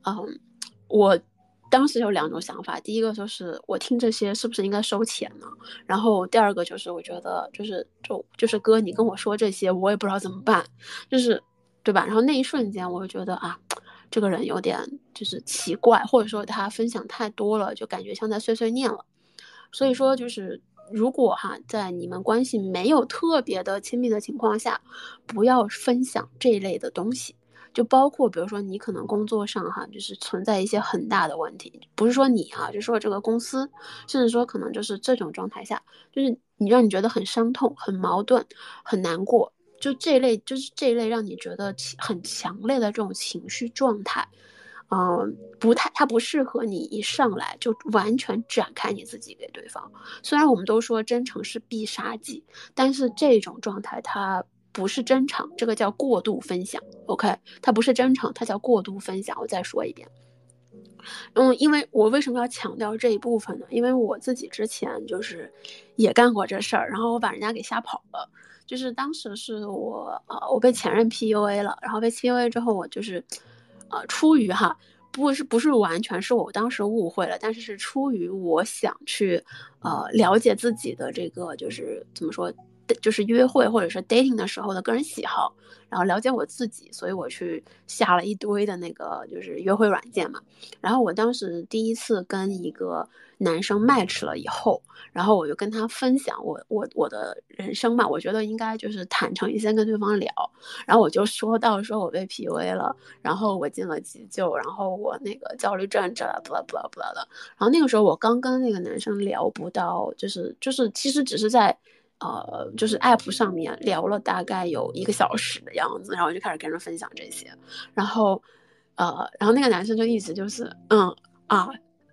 嗯，我当时有两种想法，第一个就是我听这些是不是应该收钱呢？然后第二个就是我觉得就是就就是哥，你跟我说这些，我也不知道怎么办，就是对吧？然后那一瞬间，我就觉得啊，这个人有点就是奇怪，或者说他分享太多了，就感觉像在碎碎念了。所以说，就是如果哈，在你们关系没有特别的亲密的情况下，不要分享这一类的东西。就包括，比如说你可能工作上哈，就是存在一些很大的问题，不是说你啊，就说这个公司，甚至说可能就是这种状态下，就是你让你觉得很伤痛、很矛盾、很难过，就这一类，就是这一类让你觉得很强烈的这种情绪状态，嗯，不太，它不适合你一上来就完全展开你自己给对方。虽然我们都说真诚是必杀技，但是这种状态它。不是真诚，这个叫过度分享。OK，它不是真诚，它叫过度分享。我再说一遍。嗯，因为我为什么要强调这一部分呢？因为我自己之前就是也干过这事儿，然后我把人家给吓跑了。就是当时是我呃，我被前任 PUA 了，然后被 PUA 之后，我就是呃，出于哈，不是不是完全是我当时误会了，但是是出于我想去呃了解自己的这个就是怎么说。就是约会或者是 dating 的时候的个人喜好，然后了解我自己，所以我去下了一堆的那个就是约会软件嘛。然后我当时第一次跟一个男生 match 了以后，然后我就跟他分享我我我的人生嘛，我觉得应该就是坦诚一些跟对方聊。然后我就说到说我被 PUA 了，然后我进了急救，然后我那个焦虑症这不啦不啦不啦的。然后那个时候我刚跟那个男生聊不到，就是就是其实只是在。呃，就是 app 上面聊了大概有一个小时的样子，然后就开始跟人分享这些，然后，呃，然后那个男生就一直就是，嗯啊，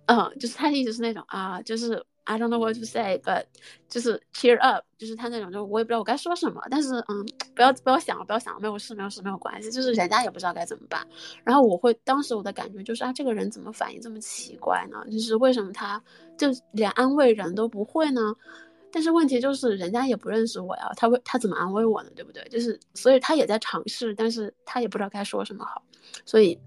嗯，就是他一直是那种啊，就是 I don't know what to say，but 就是 cheer up，就是他那种，就我也不知道我该说什么，但是嗯，不要不要想了，不要想了，没有事，没有事，没有关系，就是人家也不知道该怎么办。然后我会当时我的感觉就是啊，这个人怎么反应这么奇怪呢？就是为什么他就连安慰人都不会呢？但是问题就是，人家也不认识我呀，他会他怎么安慰我呢？对不对？就是，所以他也在尝试，但是他也不知道该说什么好。所以，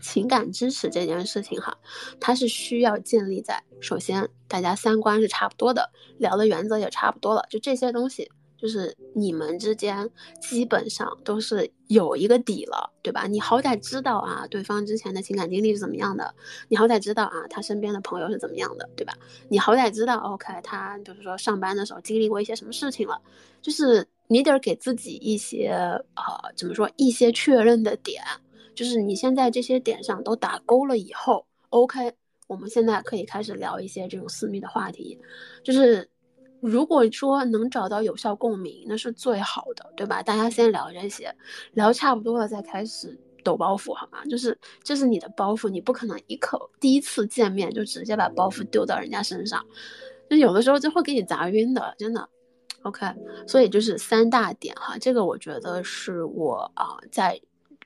情感支持这件事情哈，它是需要建立在首先大家三观是差不多的，聊的原则也差不多了，就这些东西。就是你们之间基本上都是有一个底了，对吧？你好歹知道啊，对方之前的情感经历是怎么样的，你好歹知道啊，他身边的朋友是怎么样的，对吧？你好歹知道，OK，他就是说上班的时候经历过一些什么事情了，就是你得给自己一些呃，怎么说，一些确认的点，就是你现在这些点上都打勾了以后，OK，我们现在可以开始聊一些这种私密的话题，就是。如果说能找到有效共鸣，那是最好的，对吧？大家先聊这些，聊差不多了再开始抖包袱，好吗？就是这是你的包袱，你不可能一口第一次见面就直接把包袱丢到人家身上，就有的时候就会给你砸晕的，真的。OK，所以就是三大点哈，这个我觉得是我啊在，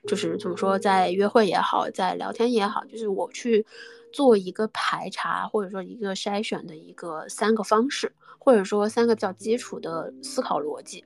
就是怎么说，在约会也好，在聊天也好，就是我去做一个排查或者说一个筛选的一个三个方式。或者说三个比较基础的思考逻辑，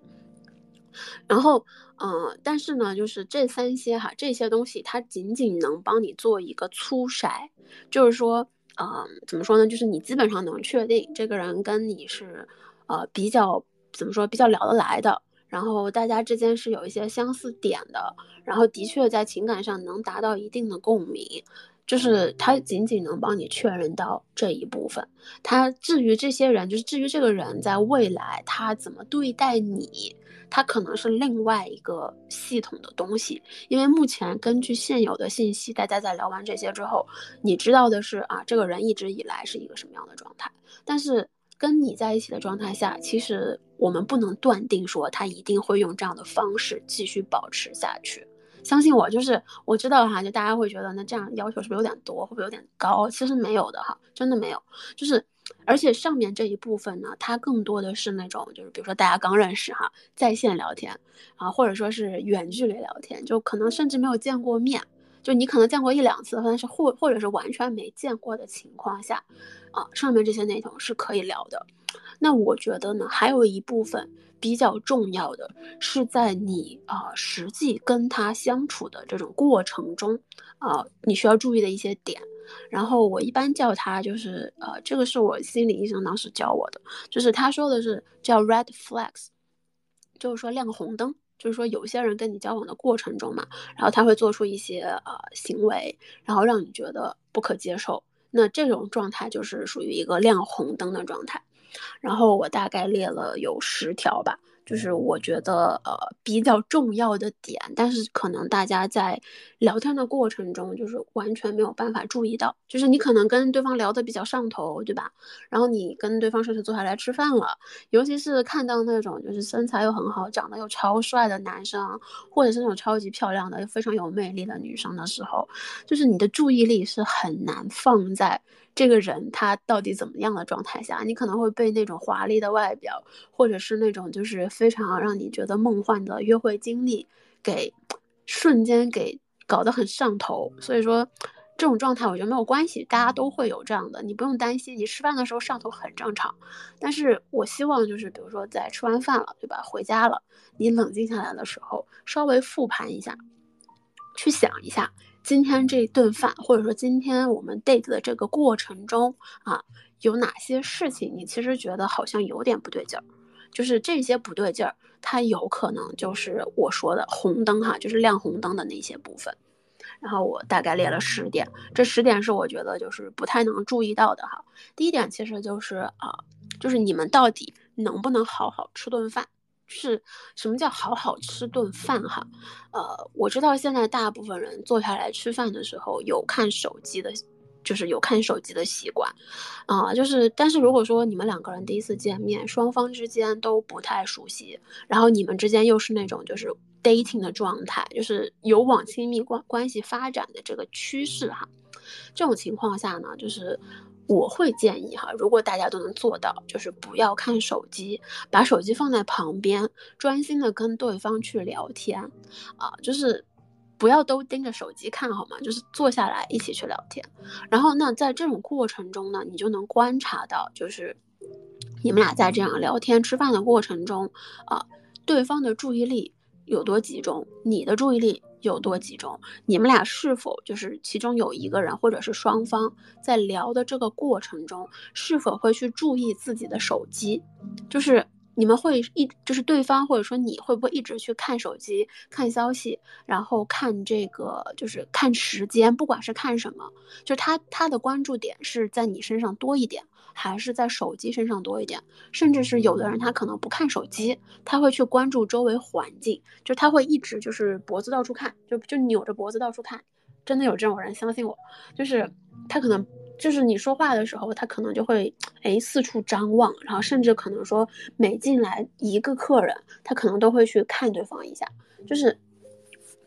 然后，嗯，但是呢，就是这三些哈，这些东西它仅仅能帮你做一个粗筛，就是说，嗯，怎么说呢？就是你基本上能确定这个人跟你是，呃，比较怎么说，比较聊得来的，然后大家之间是有一些相似点的，然后的确在情感上能达到一定的共鸣。就是他仅仅能帮你确认到这一部分，他至于这些人，就是至于这个人在未来他怎么对待你，他可能是另外一个系统的东西。因为目前根据现有的信息，大家在聊完这些之后，你知道的是啊，这个人一直以来是一个什么样的状态。但是跟你在一起的状态下，其实我们不能断定说他一定会用这样的方式继续保持下去。相信我，就是我知道哈，就大家会觉得那这样要求是不是有点多，会不会有点高？其实没有的哈，真的没有。就是，而且上面这一部分呢，它更多的是那种，就是比如说大家刚认识哈，在线聊天啊，或者说是远距离聊天，就可能甚至没有见过面，就你可能见过一两次，但是或或者是完全没见过的情况下，啊，上面这些内容是可以聊的。那我觉得呢，还有一部分。比较重要的是在你啊实际跟他相处的这种过程中啊，你需要注意的一些点。然后我一般叫他就是呃，这个是我心理医生当时教我的，就是他说的是叫 red flags，就是说亮红灯，就是说有些人跟你交往的过程中嘛，然后他会做出一些呃行为，然后让你觉得不可接受，那这种状态就是属于一个亮红灯的状态。然后我大概列了有十条吧。就是我觉得呃比较重要的点，但是可能大家在聊天的过程中，就是完全没有办法注意到。就是你可能跟对方聊得比较上头，对吧？然后你跟对方甚至坐下来吃饭了，尤其是看到那种就是身材又很好、长得又超帅的男生，或者是那种超级漂亮的又非常有魅力的女生的时候，就是你的注意力是很难放在。这个人他到底怎么样的状态下，你可能会被那种华丽的外表，或者是那种就是非常让你觉得梦幻的约会经历，给瞬间给搞得很上头。所以说，这种状态我觉得没有关系，大家都会有这样的，你不用担心。你吃饭的时候上头很正常，但是我希望就是比如说在吃完饭了，对吧？回家了，你冷静下来的时候，稍微复盘一下，去想一下。今天这顿饭，或者说今天我们 date 的这个过程中啊，有哪些事情你其实觉得好像有点不对劲儿？就是这些不对劲儿，它有可能就是我说的红灯哈，就是亮红灯的那些部分。然后我大概列了十点，这十点是我觉得就是不太能注意到的哈。第一点其实就是啊，就是你们到底能不能好好吃顿饭？是什么叫好好吃顿饭哈？呃，我知道现在大部分人坐下来吃饭的时候有看手机的，就是有看手机的习惯，啊，就是但是如果说你们两个人第一次见面，双方之间都不太熟悉，然后你们之间又是那种就是 dating 的状态，就是有往亲密关关系发展的这个趋势哈，这种情况下呢，就是。我会建议哈，如果大家都能做到，就是不要看手机，把手机放在旁边，专心的跟对方去聊天，啊，就是不要都盯着手机看好吗？就是坐下来一起去聊天。然后那在这种过程中呢，你就能观察到，就是你们俩在这样聊天吃饭的过程中，啊，对方的注意力有多集中，你的注意力。有多集中？你们俩是否就是其中有一个人，或者是双方在聊的这个过程中，是否会去注意自己的手机？就是你们会一，就是对方或者说你会不会一直去看手机、看消息，然后看这个就是看时间，不管是看什么，就他他的关注点是在你身上多一点。还是在手机身上多一点，甚至是有的人他可能不看手机，他会去关注周围环境，就他会一直就是脖子到处看，就就扭着脖子到处看，真的有这种人，相信我，就是他可能就是你说话的时候，他可能就会哎四处张望，然后甚至可能说每进来一个客人，他可能都会去看对方一下。就是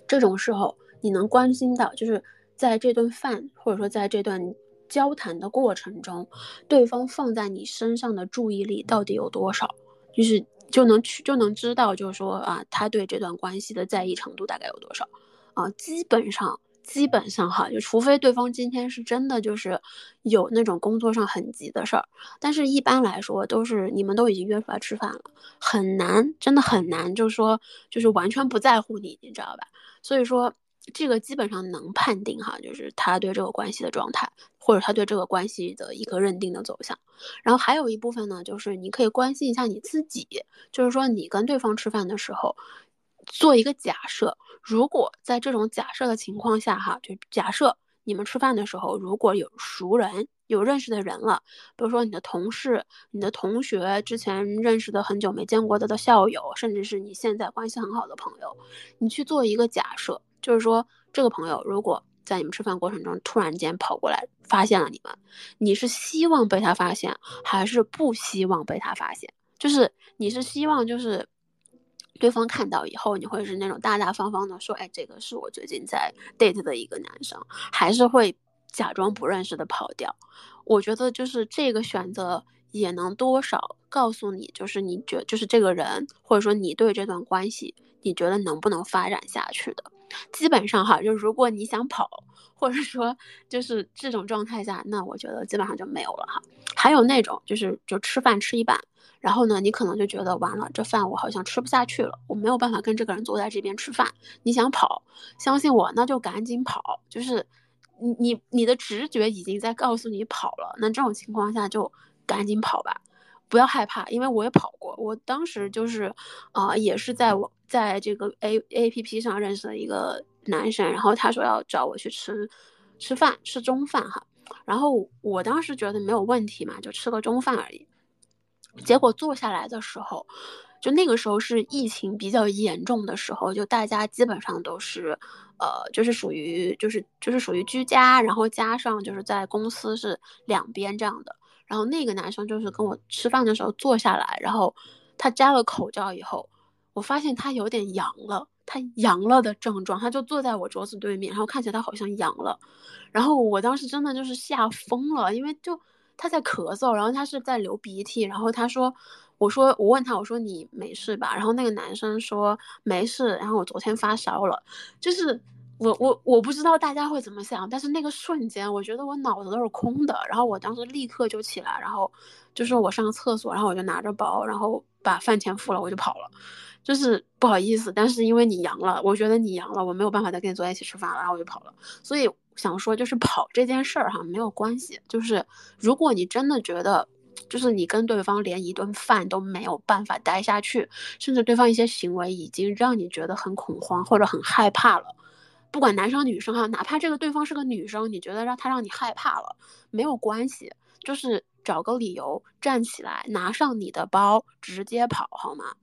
这种时候，你能关心到，就是在这顿饭或者说在这段交谈的过程中，对方放在你身上的注意力到底有多少，就是就能去就能知道，就是说啊，他对这段关系的在意程度大概有多少啊，基本上。基本上哈，就除非对方今天是真的就是有那种工作上很急的事儿，但是一般来说都是你们都已经约出来吃饭了，很难，真的很难，就是说就是完全不在乎你，你知道吧？所以说这个基本上能判定哈，就是他对这个关系的状态，或者他对这个关系的一个认定的走向。然后还有一部分呢，就是你可以关心一下你自己，就是说你跟对方吃饭的时候。做一个假设，如果在这种假设的情况下，哈，就假设你们吃饭的时候，如果有熟人、有认识的人了，比如说你的同事、你的同学、之前认识的很久没见过的的校友，甚至是你现在关系很好的朋友，你去做一个假设，就是说这个朋友如果在你们吃饭过程中突然间跑过来发现了你们，你是希望被他发现，还是不希望被他发现？就是你是希望就是。对方看到以后，你会是那种大大方方的说：“哎，这个是我最近在 date 的一个男生。”还是会假装不认识的跑掉？我觉得就是这个选择也能多少告诉你，就是你觉就是这个人，或者说你对这段关系，你觉得能不能发展下去的？基本上哈，就如果你想跑，或者说就是这种状态下，那我觉得基本上就没有了哈。还有那种就是就吃饭吃一半。然后呢，你可能就觉得完了，这饭我好像吃不下去了，我没有办法跟这个人坐在这边吃饭。你想跑，相信我，那就赶紧跑。就是你你你的直觉已经在告诉你跑了，那这种情况下就赶紧跑吧，不要害怕，因为我也跑过。我当时就是，啊，也是在我在这个 A A P P 上认识了一个男生，然后他说要找我去吃吃饭，吃中饭哈。然后我当时觉得没有问题嘛，就吃个中饭而已。结果坐下来的时候，就那个时候是疫情比较严重的时候，就大家基本上都是，呃，就是属于就是就是属于居家，然后加上就是在公司是两边这样的。然后那个男生就是跟我吃饭的时候坐下来，然后他摘了口罩以后，我发现他有点阳了，他阳了的症状，他就坐在我桌子对面，然后看起来他好像阳了，然后我当时真的就是吓疯了，因为就。他在咳嗽，然后他是在流鼻涕，然后他说：“我说我问他，我说你没事吧？”然后那个男生说没事，然后我昨天发烧了，就是我我我不知道大家会怎么想，但是那个瞬间我觉得我脑子都是空的，然后我当时立刻就起来，然后就是我上厕所，然后我就拿着包，然后把饭钱付了，我就跑了，就是不好意思，但是因为你阳了，我觉得你阳了，我没有办法再跟你坐在一起吃饭了，然后我就跑了，所以。想说就是跑这件事儿哈没有关系，就是如果你真的觉得，就是你跟对方连一顿饭都没有办法待下去，甚至对方一些行为已经让你觉得很恐慌或者很害怕了，不管男生女生哈，哪怕这个对方是个女生，你觉得让他让你害怕了，没有关系，就是找个理由站起来，拿上你的包，直接跑好吗？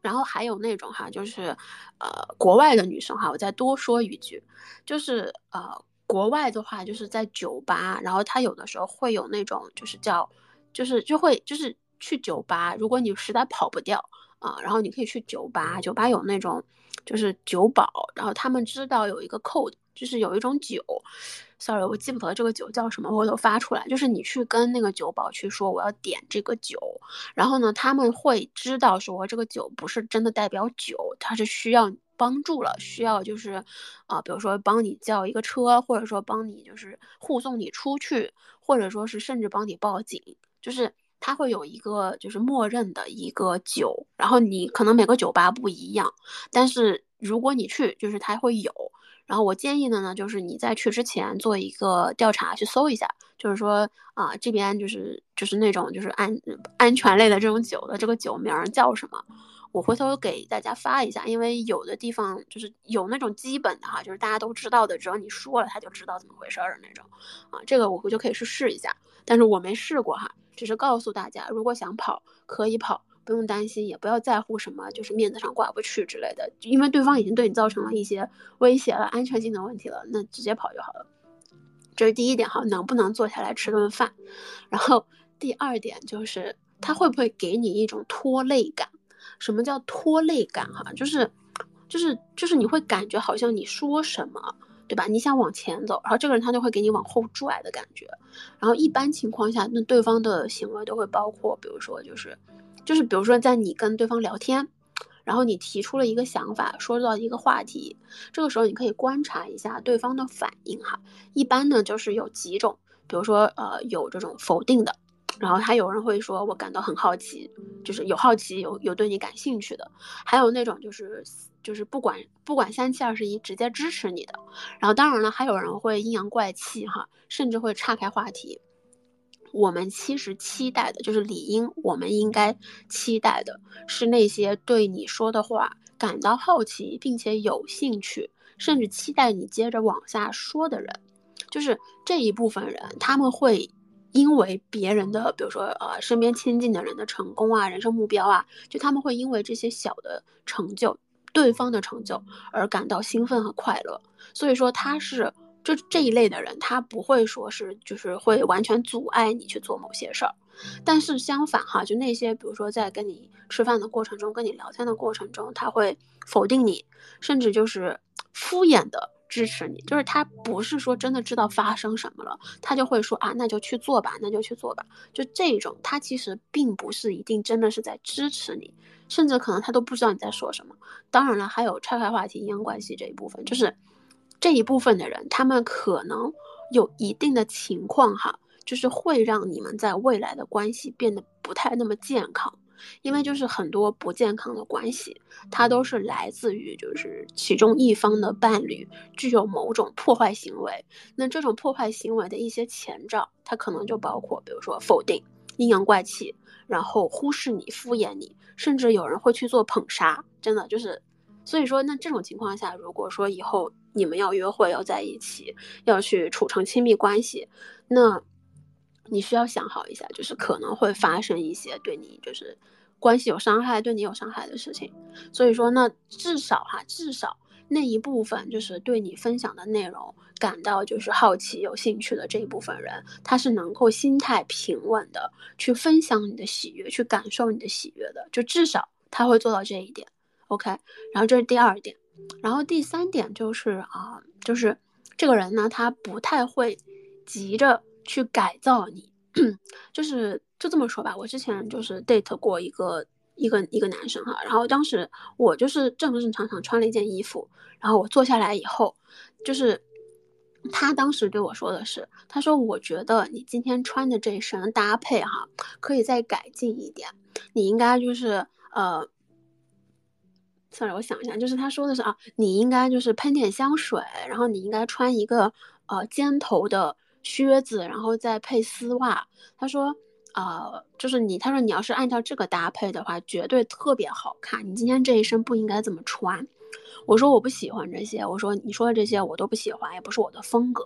然后还有那种哈，就是，呃，国外的女生哈，我再多说一句，就是呃，国外的话就是在酒吧，然后他有的时候会有那种就是叫，就是就会就是去酒吧，如果你实在跑不掉啊，然后你可以去酒吧，酒吧有那种就是酒保，然后他们知道有一个 code，就是有一种酒。sorry，我记不得这个酒叫什么，我都发出来。就是你去跟那个酒保去说我要点这个酒，然后呢，他们会知道说这个酒不是真的代表酒，它是需要帮助了，需要就是，啊，比如说帮你叫一个车，或者说帮你就是护送你出去，或者说是甚至帮你报警，就是他会有一个就是默认的一个酒，然后你可能每个酒吧不一样，但是如果你去，就是它会有。然后我建议的呢，就是你在去之前做一个调查，去搜一下，就是说啊，这边就是就是那种就是安安全类的这种酒的这个酒名叫什么？我回头给大家发一下，因为有的地方就是有那种基本的哈，就是大家都知道的，只要你说了他就知道怎么回事儿的那种啊，这个我回头可以去试一下，但是我没试过哈，只是告诉大家，如果想跑可以跑。不用担心，也不要在乎什么，就是面子上挂不去之类的，因为对方已经对你造成了一些威胁了，安全性的问题了，那直接跑就好了。这是第一点哈，能不能坐下来吃顿饭？然后第二点就是他会不会给你一种拖累感？什么叫拖累感？哈，就是，就是就是你会感觉好像你说什么，对吧？你想往前走，然后这个人他就会给你往后拽的感觉。然后一般情况下，那对方的行为都会包括，比如说就是，就是比如说在你跟对方聊天。然后你提出了一个想法，说到一个话题，这个时候你可以观察一下对方的反应哈。一般呢就是有几种，比如说呃有这种否定的，然后还有人会说我感到很好奇，就是有好奇有有对你感兴趣的，还有那种就是就是不管不管三七二十一直接支持你的，然后当然了还有人会阴阳怪气哈，甚至会岔开话题。我们其实期待的就是理应，我们应该期待的是那些对你说的话感到好奇，并且有兴趣，甚至期待你接着往下说的人，就是这一部分人，他们会因为别人的，比如说呃身边亲近的人的成功啊、人生目标啊，就他们会因为这些小的成就、对方的成就而感到兴奋和快乐，所以说他是。这这一类的人，他不会说是就是会完全阻碍你去做某些事儿，但是相反哈，就那些比如说在跟你吃饭的过程中，跟你聊天的过程中，他会否定你，甚至就是敷衍的支持你，就是他不是说真的知道发生什么了，他就会说啊，那就去做吧，那就去做吧。就这种，他其实并不是一定真的是在支持你，甚至可能他都不知道你在说什么。当然了，还有拆开话题、阴阳关系这一部分，就是。这一部分的人，他们可能有一定的情况哈，就是会让你们在未来的关系变得不太那么健康，因为就是很多不健康的关系，它都是来自于就是其中一方的伴侣具有某种破坏行为。那这种破坏行为的一些前兆，它可能就包括，比如说否定、阴阳怪气，然后忽视你、敷衍你，甚至有人会去做捧杀，真的就是。所以说，那这种情况下，如果说以后你们要约会、要在一起、要去处成亲密关系，那你需要想好一下，就是可能会发生一些对你就是关系有伤害、对你有伤害的事情。所以说，那至少哈，至少那一部分就是对你分享的内容感到就是好奇、有兴趣的这一部分人，他是能够心态平稳的去分享你的喜悦、去感受你的喜悦的，就至少他会做到这一点。OK，然后这是第二点，然后第三点就是啊，就是这个人呢，他不太会急着去改造你，就是就这么说吧。我之前就是 date 过一个一个一个男生哈，然后当时我就是正正常常穿了一件衣服，然后我坐下来以后，就是他当时对我说的是，他说我觉得你今天穿的这一身搭配哈，可以再改进一点，你应该就是呃。算了，我想一下，就是他说的是啊，你应该就是喷点香水，然后你应该穿一个呃尖头的靴子，然后再配丝袜。他说，呃，就是你，他说你要是按照这个搭配的话，绝对特别好看。你今天这一身不应该这么穿。我说我不喜欢这些，我说你说的这些我都不喜欢，也不是我的风格。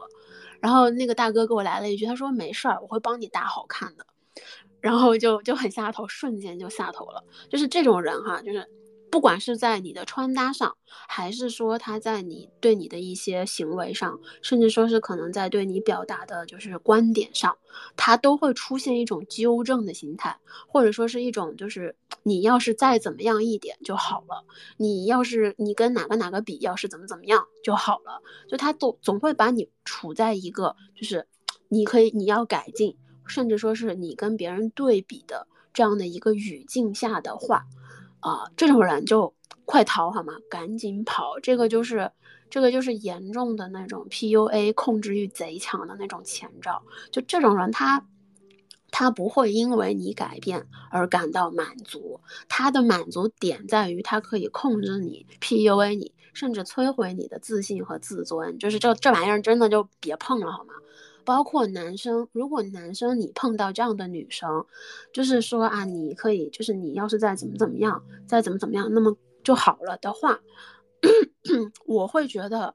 然后那个大哥给我来了一句，他说没事儿，我会帮你搭好看的。然后就就很下头，瞬间就下头了。就是这种人哈，就是。不管是在你的穿搭上，还是说他在你对你的一些行为上，甚至说是可能在对你表达的就是观点上，他都会出现一种纠正的心态，或者说是一种就是你要是再怎么样一点就好了，你要是你跟哪个哪个比，要是怎么怎么样就好了，就他总总会把你处在一个就是你可以你要改进，甚至说是你跟别人对比的这样的一个语境下的话。啊，这种人就快逃好吗？赶紧跑！这个就是，这个就是严重的那种 PUA 控制欲贼强的那种前兆。就这种人，他他不会因为你改变而感到满足，他的满足点在于他可以控制你、PUA 你，甚至摧毁你的自信和自尊。就是这这玩意儿真的就别碰了好吗？包括男生，如果男生你碰到这样的女生，就是说啊，你可以，就是你要是再怎么怎么样，再怎么怎么样，那么就好了的话，我会觉得，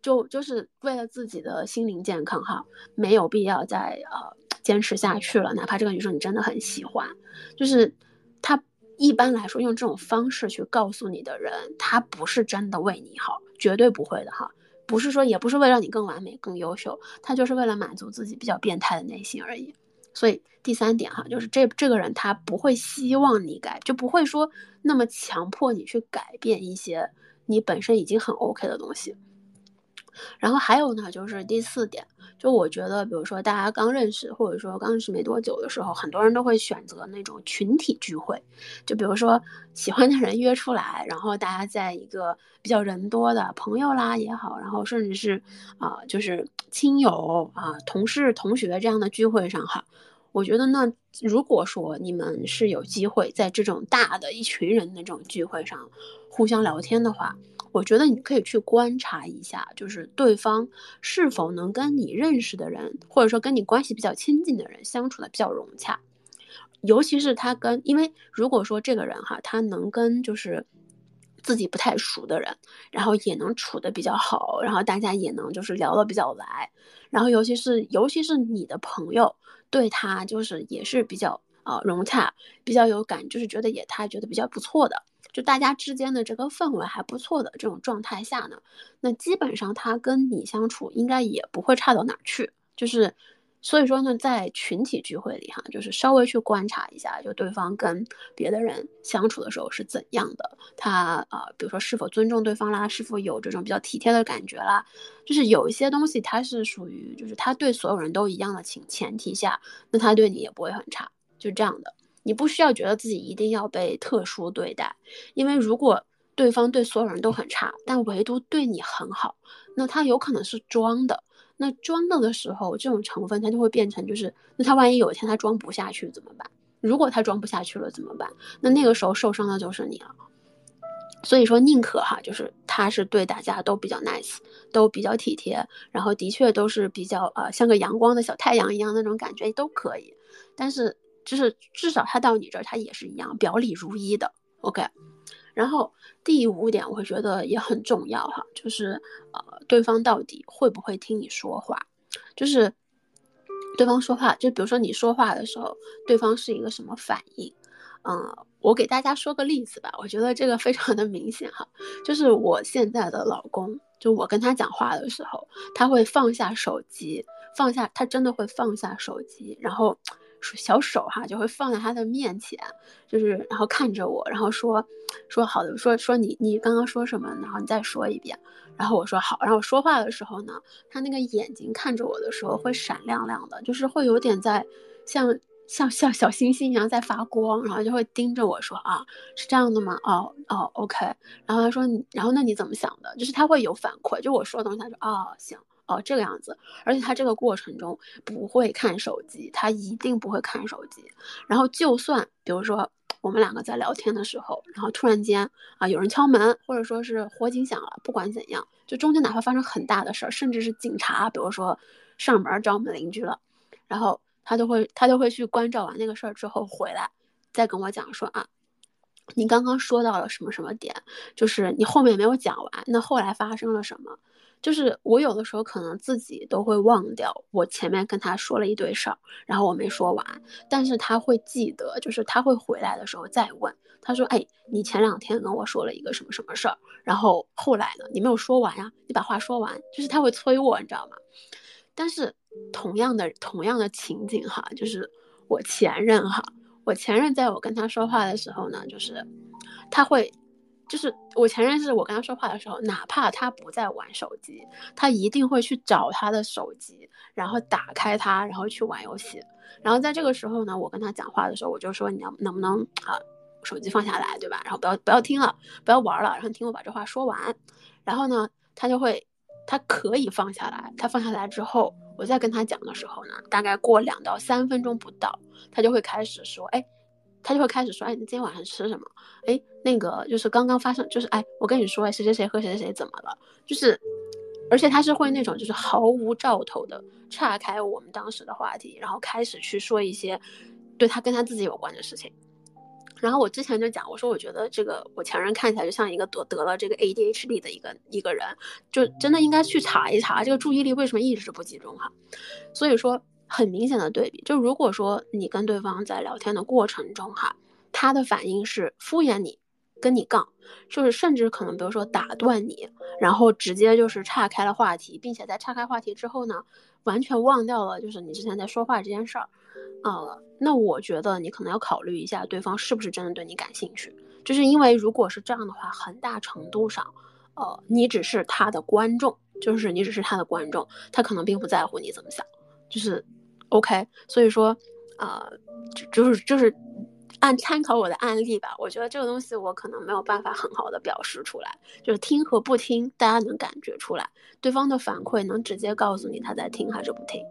就就是为了自己的心灵健康哈，没有必要再呃坚持下去了。哪怕这个女生你真的很喜欢，就是他一般来说用这种方式去告诉你的人，他不是真的为你好，绝对不会的哈。不是说也不是为了让你更完美、更优秀，他就是为了满足自己比较变态的内心而已。所以第三点哈，就是这这个人他不会希望你改，就不会说那么强迫你去改变一些你本身已经很 OK 的东西。然后还有呢，就是第四点，就我觉得，比如说大家刚认识，或者说刚认识没多久的时候，很多人都会选择那种群体聚会，就比如说喜欢的人约出来，然后大家在一个比较人多的朋友啦也好，然后甚至是啊，就是亲友啊、同事、同学这样的聚会上哈。我觉得呢，如果说你们是有机会在这种大的一群人的这种聚会上互相聊天的话，我觉得你可以去观察一下，就是对方是否能跟你认识的人，或者说跟你关系比较亲近的人相处的比较融洽，尤其是他跟，因为如果说这个人哈，他能跟就是自己不太熟的人，然后也能处的比较好，然后大家也能就是聊得比较来，然后尤其是尤其是你的朋友。对他就是也是比较啊融洽，比较有感，就是觉得也他觉得比较不错的，就大家之间的这个氛围还不错的这种状态下呢，那基本上他跟你相处应该也不会差到哪去，就是。所以说呢，在群体聚会里哈，就是稍微去观察一下，就对方跟别的人相处的时候是怎样的，他啊，比如说是否尊重对方啦，是否有这种比较体贴的感觉啦，就是有一些东西它是属于，就是他对所有人都一样的情前提下，那他对你也不会很差，就这样的，你不需要觉得自己一定要被特殊对待，因为如果对方对所有人都很差，但唯独对你很好，那他有可能是装的。那装了的时候，这种成分它就会变成，就是那他万一有一天他装不下去怎么办？如果他装不下去了怎么办？那那个时候受伤的就是你了。所以说，宁可哈，就是他是对大家都比较 nice，都比较体贴，然后的确都是比较呃像个阳光的小太阳一样那种感觉都可以。但是就是至少他到你这儿他也是一样表里如一的，OK。然后第五点，我会觉得也很重要哈，就是呃，对方到底会不会听你说话？就是对方说话，就比如说你说话的时候，对方是一个什么反应？嗯，我给大家说个例子吧，我觉得这个非常的明显哈，就是我现在的老公，就我跟他讲话的时候，他会放下手机，放下，他真的会放下手机，然后。小手哈就会放在他的面前，就是然后看着我，然后说说好的，说说你你刚刚说什么？然后你再说一遍。然后我说好。然后说话的时候呢，他那个眼睛看着我的时候会闪亮亮的，就是会有点在像像像小星星一样在发光，然后就会盯着我说啊，是这样的吗？哦哦，OK。然后他说，然后那你怎么想的？就是他会有反馈，就我说的东西，他说哦行。哦，这个样子，而且他这个过程中不会看手机，他一定不会看手机。然后就算比如说我们两个在聊天的时候，然后突然间啊有人敲门，或者说是火警响了，不管怎样，就中间哪怕发生很大的事儿，甚至是警察，比如说上门找我们邻居了，然后他都会他都会去关照完那个事儿之后回来，再跟我讲说啊，你刚刚说到了什么什么点，就是你后面没有讲完，那后来发生了什么？就是我有的时候可能自己都会忘掉，我前面跟他说了一堆事儿，然后我没说完，但是他会记得，就是他会回来的时候再问，他说：“哎，你前两天跟我说了一个什么什么事儿，然后后来呢，你没有说完呀，你把话说完。”就是他会催我，你知道吗？但是同样的同样的情景哈，就是我前任哈，我前任在我跟他说话的时候呢，就是他会。就是我前任是我跟他说话的时候，哪怕他不在玩手机，他一定会去找他的手机，然后打开它，然后去玩游戏。然后在这个时候呢，我跟他讲话的时候，我就说你要能不能啊，手机放下来，对吧？然后不要不要听了，不要玩了，然后听我把这话说完。然后呢，他就会，他可以放下来。他放下来之后，我再跟他讲的时候呢，大概过两到三分钟不到，他就会开始说，哎。他就会开始说，哎，你今天晚上吃什么？哎，那个就是刚刚发生，就是哎，我跟你说，谁谁谁和谁谁谁怎么了？就是，而且他是会那种就是毫无兆头的岔开我们当时的话题，然后开始去说一些对他跟他自己有关的事情。然后我之前就讲，我说我觉得这个我前任看起来就像一个得得了这个 ADHD 的一个一个人，就真的应该去查一查这个注意力为什么一直不集中哈。所以说。很明显的对比，就如果说你跟对方在聊天的过程中，哈，他的反应是敷衍你，跟你杠，就是甚至可能比如说打断你，然后直接就是岔开了话题，并且在岔开话题之后呢，完全忘掉了就是你之前在说话这件事儿，啊，那我觉得你可能要考虑一下对方是不是真的对你感兴趣，就是因为如果是这样的话，很大程度上，呃，你只是他的观众，就是你只是他的观众，他可能并不在乎你怎么想，就是 OK，所以说，呃，就就是就是。按参考我的案例吧，我觉得这个东西我可能没有办法很好的表示出来，就是听和不听，大家能感觉出来，对方的反馈能直接告诉你他在听还是不听。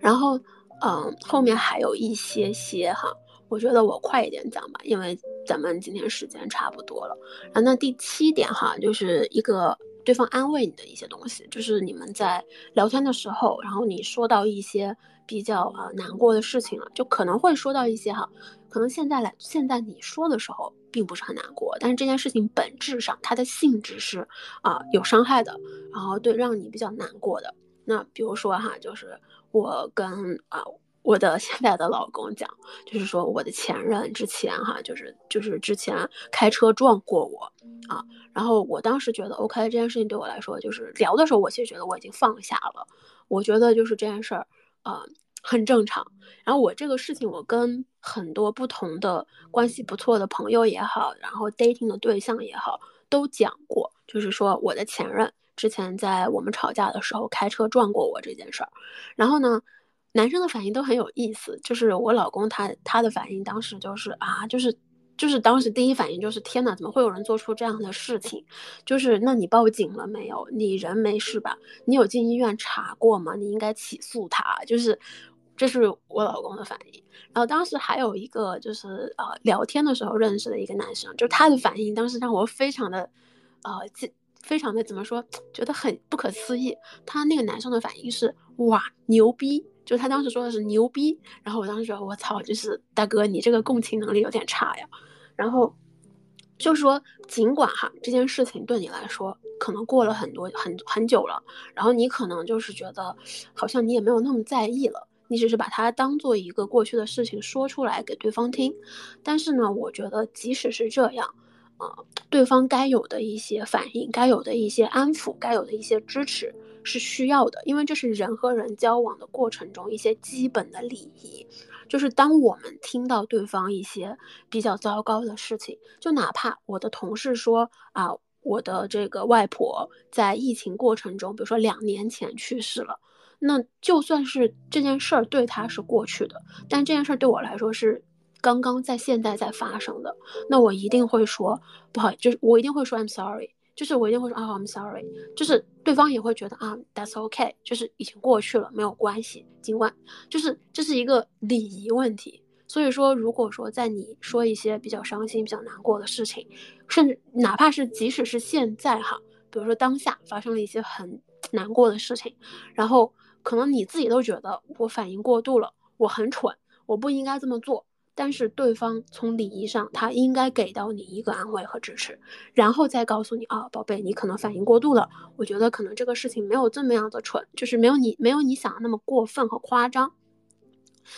然后，嗯，后面还有一些些哈，我觉得我快一点讲吧，因为咱们今天时间差不多了。然后那第七点哈，就是一个对方安慰你的一些东西，就是你们在聊天的时候，然后你说到一些。比较啊难过的事情了，就可能会说到一些哈，可能现在来现在你说的时候并不是很难过，但是这件事情本质上它的性质是啊有伤害的，然后对让你比较难过的。那比如说哈，就是我跟啊我的现在的老公讲，就是说我的前任之前哈，就是就是之前开车撞过我啊，然后我当时觉得 OK 这件事情对我来说就是聊的时候，我其实觉得我已经放下了，我觉得就是这件事儿。啊，很正常。然后我这个事情，我跟很多不同的关系不错的朋友也好，然后 dating 的对象也好，都讲过，就是说我的前任之前在我们吵架的时候开车撞过我这件事儿。然后呢，男生的反应都很有意思，就是我老公他他的反应当时就是啊，就是。就是当时第一反应就是天哪，怎么会有人做出这样的事情？就是那你报警了没有？你人没事吧？你有进医院查过吗？你应该起诉他。就是这是我老公的反应。然后当时还有一个就是呃聊天的时候认识的一个男生，就是他的反应当时让我非常的呃非常的怎么说，觉得很不可思议。他那个男生的反应是哇牛逼。就他当时说的是牛逼，然后我当时觉得我操，就是大哥你这个共情能力有点差呀。然后就说尽管哈这件事情对你来说可能过了很多很很久了，然后你可能就是觉得好像你也没有那么在意了，你只是把它当做一个过去的事情说出来给对方听。但是呢，我觉得即使是这样，啊，对方该有的一些反应，该有的一些安抚，该有的一些支持。是需要的，因为这是人和人交往的过程中一些基本的礼仪。就是当我们听到对方一些比较糟糕的事情，就哪怕我的同事说啊，我的这个外婆在疫情过程中，比如说两年前去世了，那就算是这件事儿对他是过去的，但这件事儿对我来说是刚刚在现在在发生的，那我一定会说不好，就是我一定会说 I'm sorry。就是我一定会说啊，I'm sorry。就是对方也会觉得啊，That's OK，。就是已经过去了，没有关系。尽管就是这是一个礼仪问题。所以说，如果说在你说一些比较伤心、比较难过的事情，甚至哪怕是即使是现在哈，比如说当下发生了一些很难过的事情，然后可能你自己都觉得我反应过度了，我很蠢，我不应该这么做。但是对方从礼仪上，他应该给到你一个安慰和支持，然后再告诉你啊，宝贝，你可能反应过度了。我觉得可能这个事情没有这么样的蠢，就是没有你没有你想的那么过分和夸张。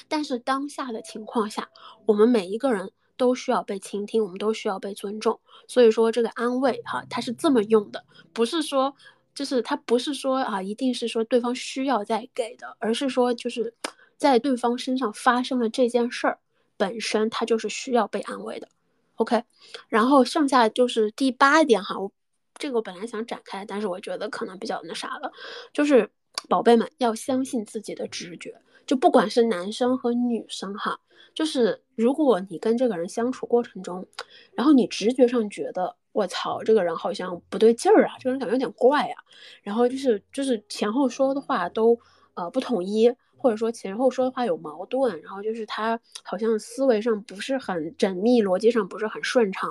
但是当下的情况下，我们每一个人都需要被倾听，我们都需要被尊重。所以说这个安慰哈，它是这么用的，不是说就是他不是说啊，一定是说对方需要再给的，而是说就是在对方身上发生了这件事儿。本身他就是需要被安慰的，OK，然后剩下就是第八点哈，我这个我本来想展开，但是我觉得可能比较那啥了，就是宝贝们要相信自己的直觉，就不管是男生和女生哈，就是如果你跟这个人相处过程中，然后你直觉上觉得我操，这个人好像不对劲儿啊，这个人感觉有点怪啊，然后就是就是前后说的话都呃不统一。或者说前后说的话有矛盾，然后就是他好像思维上不是很缜密，逻辑上不是很顺畅，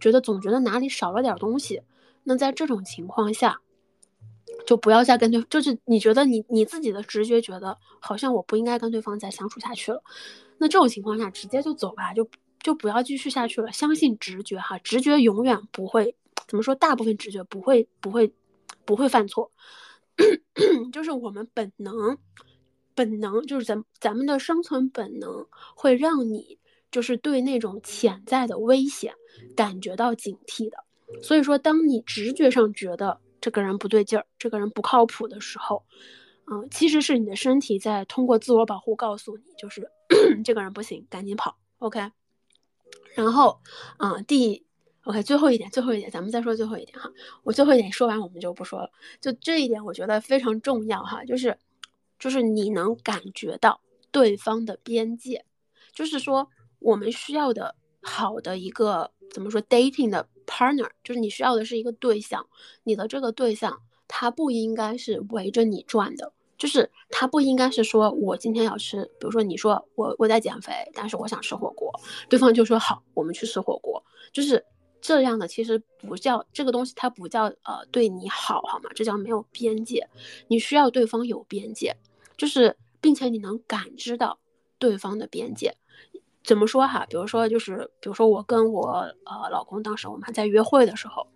觉得总觉得哪里少了点东西。那在这种情况下，就不要再跟对，就是你觉得你你自己的直觉觉得好像我不应该跟对方再相处下去了，那这种情况下直接就走吧，就就不要继续下去了。相信直觉哈，直觉永远不会怎么说，大部分直觉不会不会不会犯错，就是我们本能。本能就是咱咱们的生存本能会让你就是对那种潜在的危险感觉到警惕的。所以说，当你直觉上觉得这个人不对劲儿，这个人不靠谱的时候，嗯，其实是你的身体在通过自我保护告诉你，就是 这个人不行，赶紧跑。OK。然后，啊，第 OK 最后一点，最后一点，咱们再说最后一点哈。我最后一点说完，我们就不说了。就这一点，我觉得非常重要哈，就是，就是你能感觉到对方的边界，就是说，我们需要的好的一个怎么说 dating 的 partner，就是你需要的是一个对象，你的这个对象他不应该是围着你转的。就是他不应该是说，我今天要吃，比如说你说我我在减肥，但是我想吃火锅，对方就说好，我们去吃火锅，就是这样的，其实不叫这个东西，它不叫呃对你好，好吗？这叫没有边界，你需要对方有边界，就是并且你能感知到对方的边界，怎么说哈？比如说就是比如说我跟我呃老公当时我们还在约会的时候，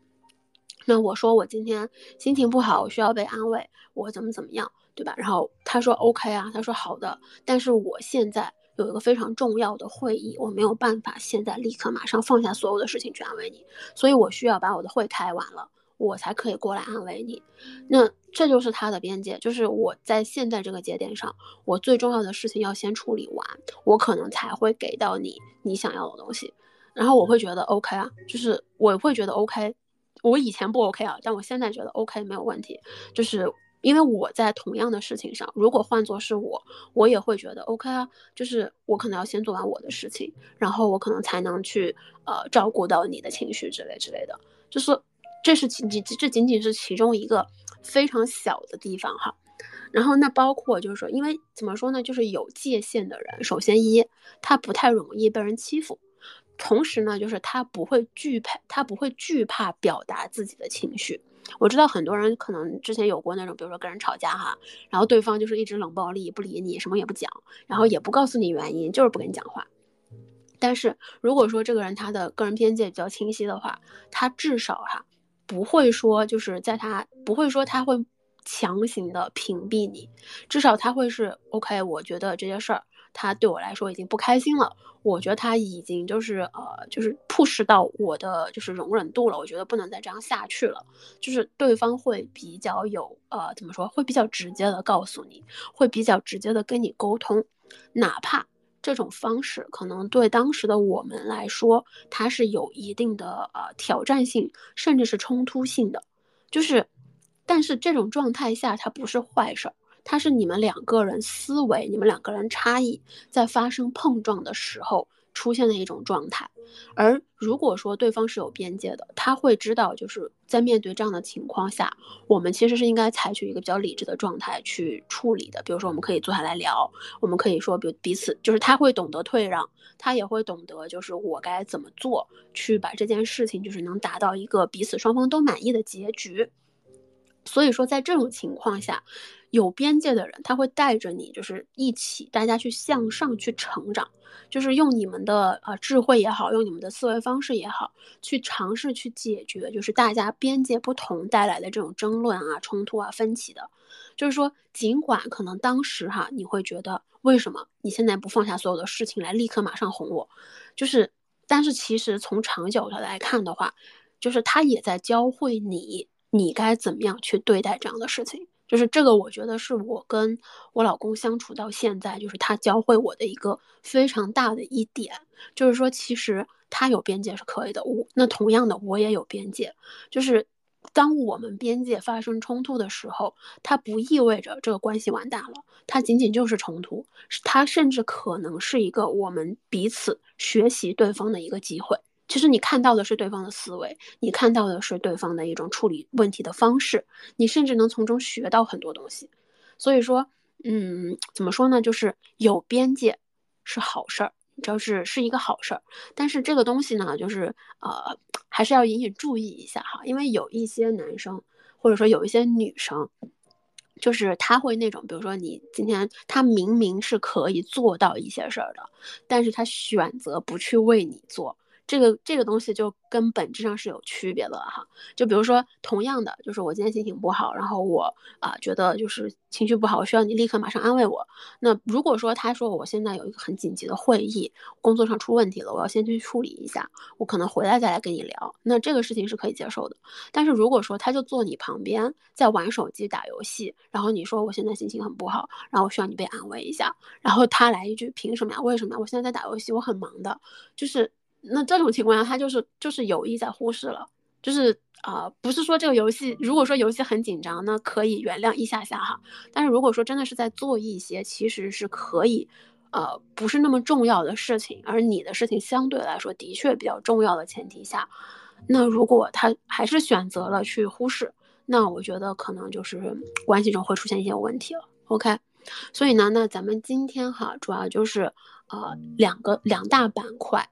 那我说我今天心情不好，我需要被安慰，我怎么怎么样。对吧？然后他说 OK 啊，他说好的，但是我现在有一个非常重要的会议，我没有办法现在立刻马上放下所有的事情去安慰你，所以我需要把我的会开完了，我才可以过来安慰你。那这就是他的边界，就是我在现在这个节点上，我最重要的事情要先处理完，我可能才会给到你你想要的东西。然后我会觉得 OK 啊，就是我会觉得 OK，我以前不 OK 啊，但我现在觉得 OK 没有问题，就是。因为我在同样的事情上，如果换作是我，我也会觉得 OK 啊，就是我可能要先做完我的事情，然后我可能才能去呃照顾到你的情绪之类之类的。就是这是仅仅这仅仅是其中一个非常小的地方哈。然后那包括就是说，因为怎么说呢，就是有界限的人，首先一他不太容易被人欺负，同时呢，就是他不会惧怕，他不会惧怕表达自己的情绪。我知道很多人可能之前有过那种，比如说跟人吵架哈，然后对方就是一直冷暴力不理你，什么也不讲，然后也不告诉你原因，就是不跟你讲话。但是如果说这个人他的个人边界比较清晰的话，他至少哈不会说就是在他不会说他会强行的屏蔽你，至少他会是 OK。我觉得这些事儿。他对我来说已经不开心了，我觉得他已经就是呃，就是 push 到我的就是容忍度了，我觉得不能再这样下去了。就是对方会比较有呃，怎么说，会比较直接的告诉你，会比较直接的跟你沟通，哪怕这种方式可能对当时的我们来说，它是有一定的呃挑战性，甚至是冲突性的。就是，但是这种状态下，它不是坏事儿。它是你们两个人思维、你们两个人差异在发生碰撞的时候出现的一种状态，而如果说对方是有边界的，他会知道就是在面对这样的情况下，我们其实是应该采取一个比较理智的状态去处理的。比如说，我们可以坐下来聊，我们可以说，比如彼此就是他会懂得退让，他也会懂得就是我该怎么做去把这件事情就是能达到一个彼此双方都满意的结局。所以说，在这种情况下，有边界的人他会带着你，就是一起大家去向上去成长，就是用你们的呃智慧也好，用你们的思维方式也好，去尝试去解决，就是大家边界不同带来的这种争论啊、冲突啊、分歧的。就是说，尽管可能当时哈你会觉得为什么你现在不放下所有的事情来立刻马上哄我，就是，但是其实从长久的来看的话，就是他也在教会你。你该怎么样去对待这样的事情？就是这个，我觉得是我跟我老公相处到现在，就是他教会我的一个非常大的一点，就是说，其实他有边界是可以的。我那同样的，我也有边界。就是当我们边界发生冲突的时候，它不意味着这个关系完蛋了，它仅仅就是冲突，它甚至可能是一个我们彼此学习对方的一个机会。其实你看到的是对方的思维，你看到的是对方的一种处理问题的方式，你甚至能从中学到很多东西。所以说，嗯，怎么说呢？就是有边界是好事儿，就是是一个好事儿。但是这个东西呢，就是呃，还是要引起注意一下哈，因为有一些男生或者说有一些女生，就是他会那种，比如说你今天他明明是可以做到一些事儿的，但是他选择不去为你做。这个这个东西就跟本质上是有区别的哈。就比如说，同样的，就是我今天心情不好，然后我啊觉得就是情绪不好，我需要你立刻马上安慰我。那如果说他说我现在有一个很紧急的会议，工作上出问题了，我要先去处理一下，我可能回来再来跟你聊，那这个事情是可以接受的。但是如果说他就坐你旁边在玩手机打游戏，然后你说我现在心情很不好，然后我需要你被安慰一下，然后他来一句凭什么呀？为什么呀？我现在在打游戏，我很忙的，就是那这种情况下，他就是就是有意在忽视了，就是啊，不是说这个游戏，如果说游戏很紧张，那可以原谅一下下哈，但是如果说真的是在做一些其实是可以，呃，不是那么重要的事情，而你的事情相对来说的确比较重要的前提下。那如果他还是选择了去忽视，那我觉得可能就是关系中会出现一些问题了。OK，所以呢，那咱们今天哈主要就是呃两个两大板块。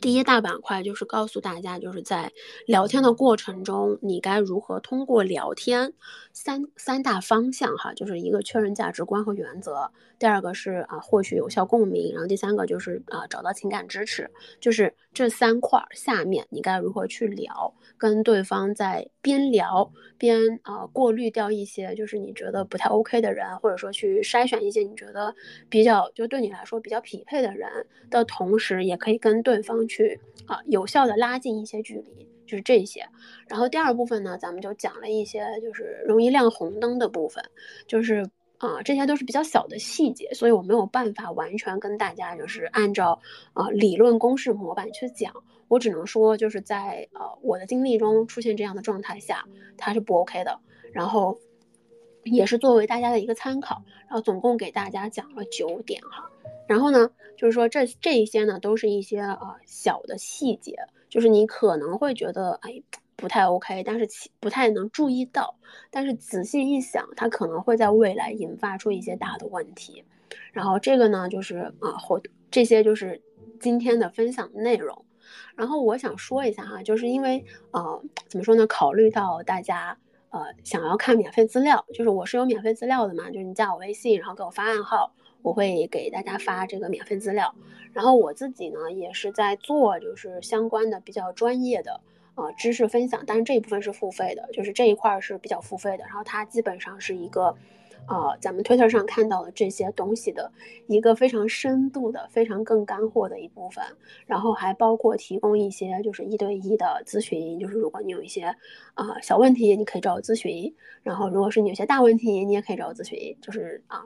第一大板块就是告诉大家，就是在聊天的过程中，你该如何通过聊天三三大方向哈，就是一个确认价值观和原则，第二个是啊获取有效共鸣，然后第三个就是啊找到情感支持，就是这三块儿下面你该如何去聊，跟对方在边聊边啊过滤掉一些就是你觉得不太 OK 的人，或者说去筛选一些你觉得比较就对你来说比较匹配的人的同时，也可以跟对方。去啊，有效的拉近一些距离，就是这些。然后第二部分呢，咱们就讲了一些就是容易亮红灯的部分，就是啊，这些都是比较小的细节，所以我没有办法完全跟大家就是按照啊理论公式模板去讲，我只能说就是在呃我的经历中出现这样的状态下，它是不 OK 的。然后也是作为大家的一个参考，然后总共给大家讲了九点哈。然后呢，就是说这这一些呢，都是一些啊小的细节，就是你可能会觉得哎不太 OK，但是其不太能注意到，但是仔细一想，它可能会在未来引发出一些大的问题。然后这个呢，就是啊后这些就是今天的分享内容。然后我想说一下哈，就是因为呃怎么说呢，考虑到大家呃想要看免费资料，就是我是有免费资料的嘛，就是你加我微信，然后给我发暗号。我会给大家发这个免费资料，然后我自己呢也是在做就是相关的比较专业的呃知识分享，但是这一部分是付费的，就是这一块是比较付费的。然后它基本上是一个，呃，咱们 Twitter 上看到的这些东西的一个非常深度的、非常更干货的一部分。然后还包括提供一些就是一对一的咨询，就是如果你有一些啊小问题，你可以找我咨询；然后如果是你有些大问题，你也可以找我咨询，就是啊。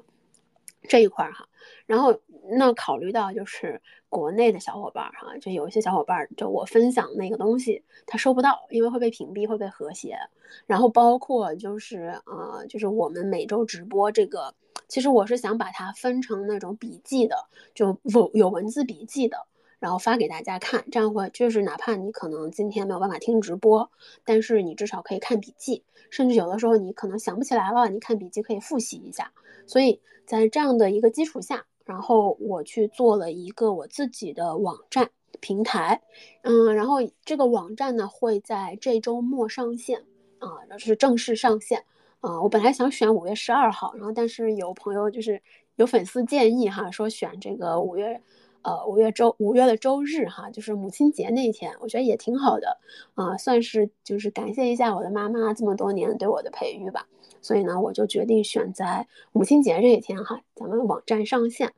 这一块儿哈，然后那考虑到就是国内的小伙伴儿哈，就有一些小伙伴儿，就我分享那个东西他收不到，因为会被屏蔽，会被和谐。然后包括就是呃，就是我们每周直播这个，其实我是想把它分成那种笔记的，就有有文字笔记的。然后发给大家看，这样会就是哪怕你可能今天没有办法听直播，但是你至少可以看笔记，甚至有的时候你可能想不起来了，你看笔记可以复习一下。所以在这样的一个基础下，然后我去做了一个我自己的网站平台，嗯，然后这个网站呢会在这周末上线啊，就是正式上线啊。我本来想选五月十二号，然后但是有朋友就是有粉丝建议哈，说选这个五月。呃，五月周五月的周日哈，就是母亲节那一天，我觉得也挺好的啊，算是就是感谢一下我的妈妈这么多年对我的培育吧。所以呢，我就决定选在母亲节这一天哈，咱们网站上线。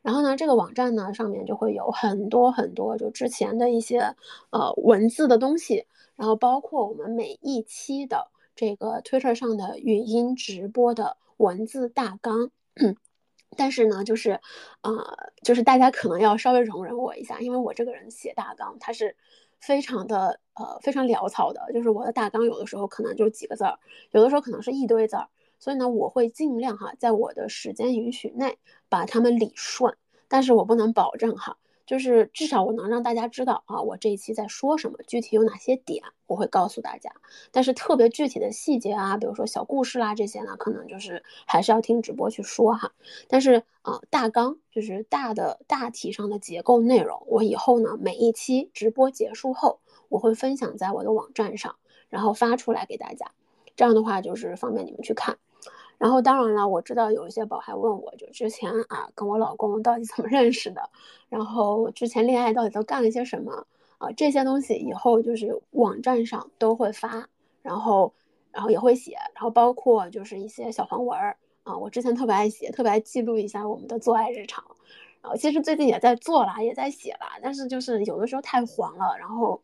然后呢，这个网站呢上面就会有很多很多就之前的一些呃文字的东西，然后包括我们每一期的这个 Twitter 上的语音直播的文字大纲。但是呢，就是，呃，就是大家可能要稍微容忍我一下，因为我这个人写大纲，它是非常的，呃，非常潦草的。就是我的大纲有的时候可能就几个字儿，有的时候可能是一堆字儿，所以呢，我会尽量哈，在我的时间允许内把它们理顺，但是我不能保证哈。就是至少我能让大家知道啊，我这一期在说什么，具体有哪些点，我会告诉大家。但是特别具体的细节啊，比如说小故事啦这些呢，可能就是还是要听直播去说哈。但是啊，大纲就是大的大体上的结构内容，我以后呢每一期直播结束后，我会分享在我的网站上，然后发出来给大家。这样的话就是方便你们去看。然后当然了，我知道有一些宝还问我，就之前啊跟我老公到底怎么认识的，然后之前恋爱到底都干了些什么啊，这些东西以后就是网站上都会发，然后然后也会写，然后包括就是一些小黄文儿啊，我之前特别爱写，特别爱记录一下我们的做爱日常。然后其实最近也在做啦，也在写啦，但是就是有的时候太黄了，然后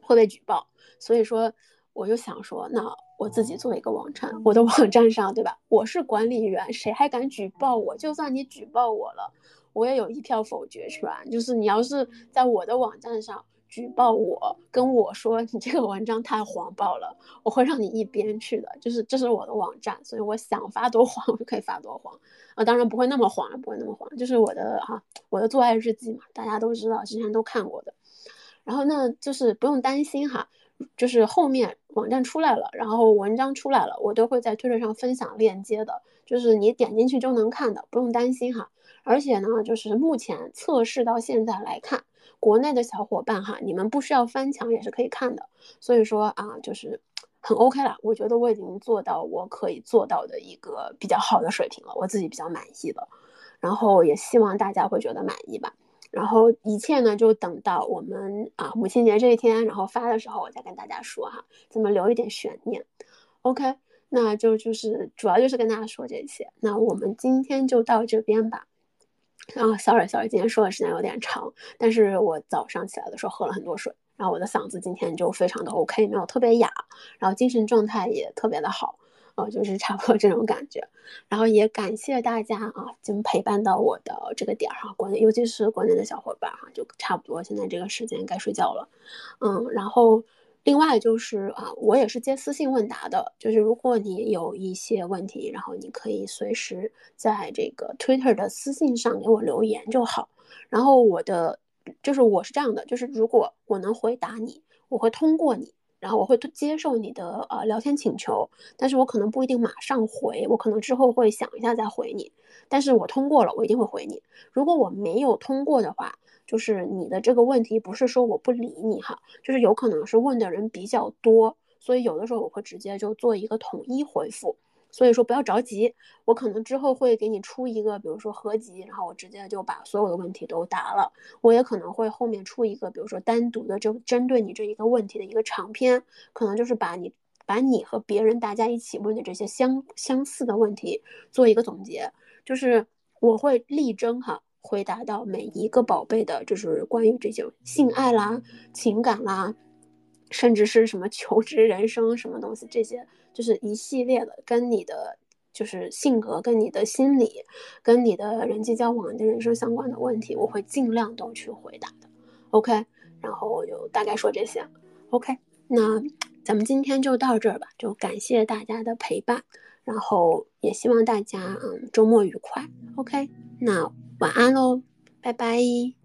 会被举报，所以说我就想说，那我自己做一个网站，我的网站上，对吧？我是管理员，谁还敢举报我？就算你举报我了，我也有一票否决权。就是你要是在我的网站上举报我，跟我说你这个文章太黄暴了，我会让你一边去的。就是这是我的网站，所以我想发多黄我就可以发多黄。啊，当然不会那么黄，不会那么黄，就是我的哈，我的做爱日记嘛，大家都知道，之前都看过的。然后那就是不用担心哈，就是后面网站出来了，然后文章出来了，我都会在推特上分享链接的，就是你点进去就能看的，不用担心哈。而且呢，就是目前测试到现在来看，国内的小伙伴哈，你们不需要翻墙也是可以看的。所以说啊，就是。很 OK 了，我觉得我已经做到我可以做到的一个比较好的水平了，我自己比较满意了，然后也希望大家会觉得满意吧。然后一切呢，就等到我们啊母亲节这一天，然后发的时候，我再跟大家说哈，咱们留一点悬念。OK，那就就是主要就是跟大家说这些。那我们今天就到这边吧。啊，Sorry，Sorry，今天说的时间有点长，但是我早上起来的时候喝了很多水。然后我的嗓子今天就非常的 OK，没有特别哑，然后精神状态也特别的好，啊，就是差不多这种感觉。然后也感谢大家啊，就陪伴到我的这个点儿哈，国内尤其是国内的小伙伴哈，就差不多现在这个时间该睡觉了，嗯，然后另外就是啊，我也是接私信问答的，就是如果你有一些问题，然后你可以随时在这个 Twitter 的私信上给我留言就好，然后我的。就是我是这样的，就是如果我能回答你，我会通过你，然后我会接受你的呃聊天请求，但是我可能不一定马上回，我可能之后会想一下再回你，但是我通过了，我一定会回你。如果我没有通过的话，就是你的这个问题不是说我不理你哈，就是有可能是问的人比较多，所以有的时候我会直接就做一个统一回复。所以说不要着急，我可能之后会给你出一个，比如说合集，然后我直接就把所有的问题都答了。我也可能会后面出一个，比如说单独的就针对你这一个问题的一个长篇，可能就是把你把你和别人大家一起问的这些相相似的问题做一个总结，就是我会力争哈回答到每一个宝贝的，就是关于这些性爱啦、情感啦，甚至是什么求职人生什么东西这些。就是一系列的跟你的就是性格、跟你的心理、跟你的人际交往、跟人生相关的问题，我会尽量都去回答的。OK，然后我就大概说这些。OK，那咱们今天就到这儿吧，就感谢大家的陪伴，然后也希望大家嗯周末愉快。OK，那晚安喽，拜拜。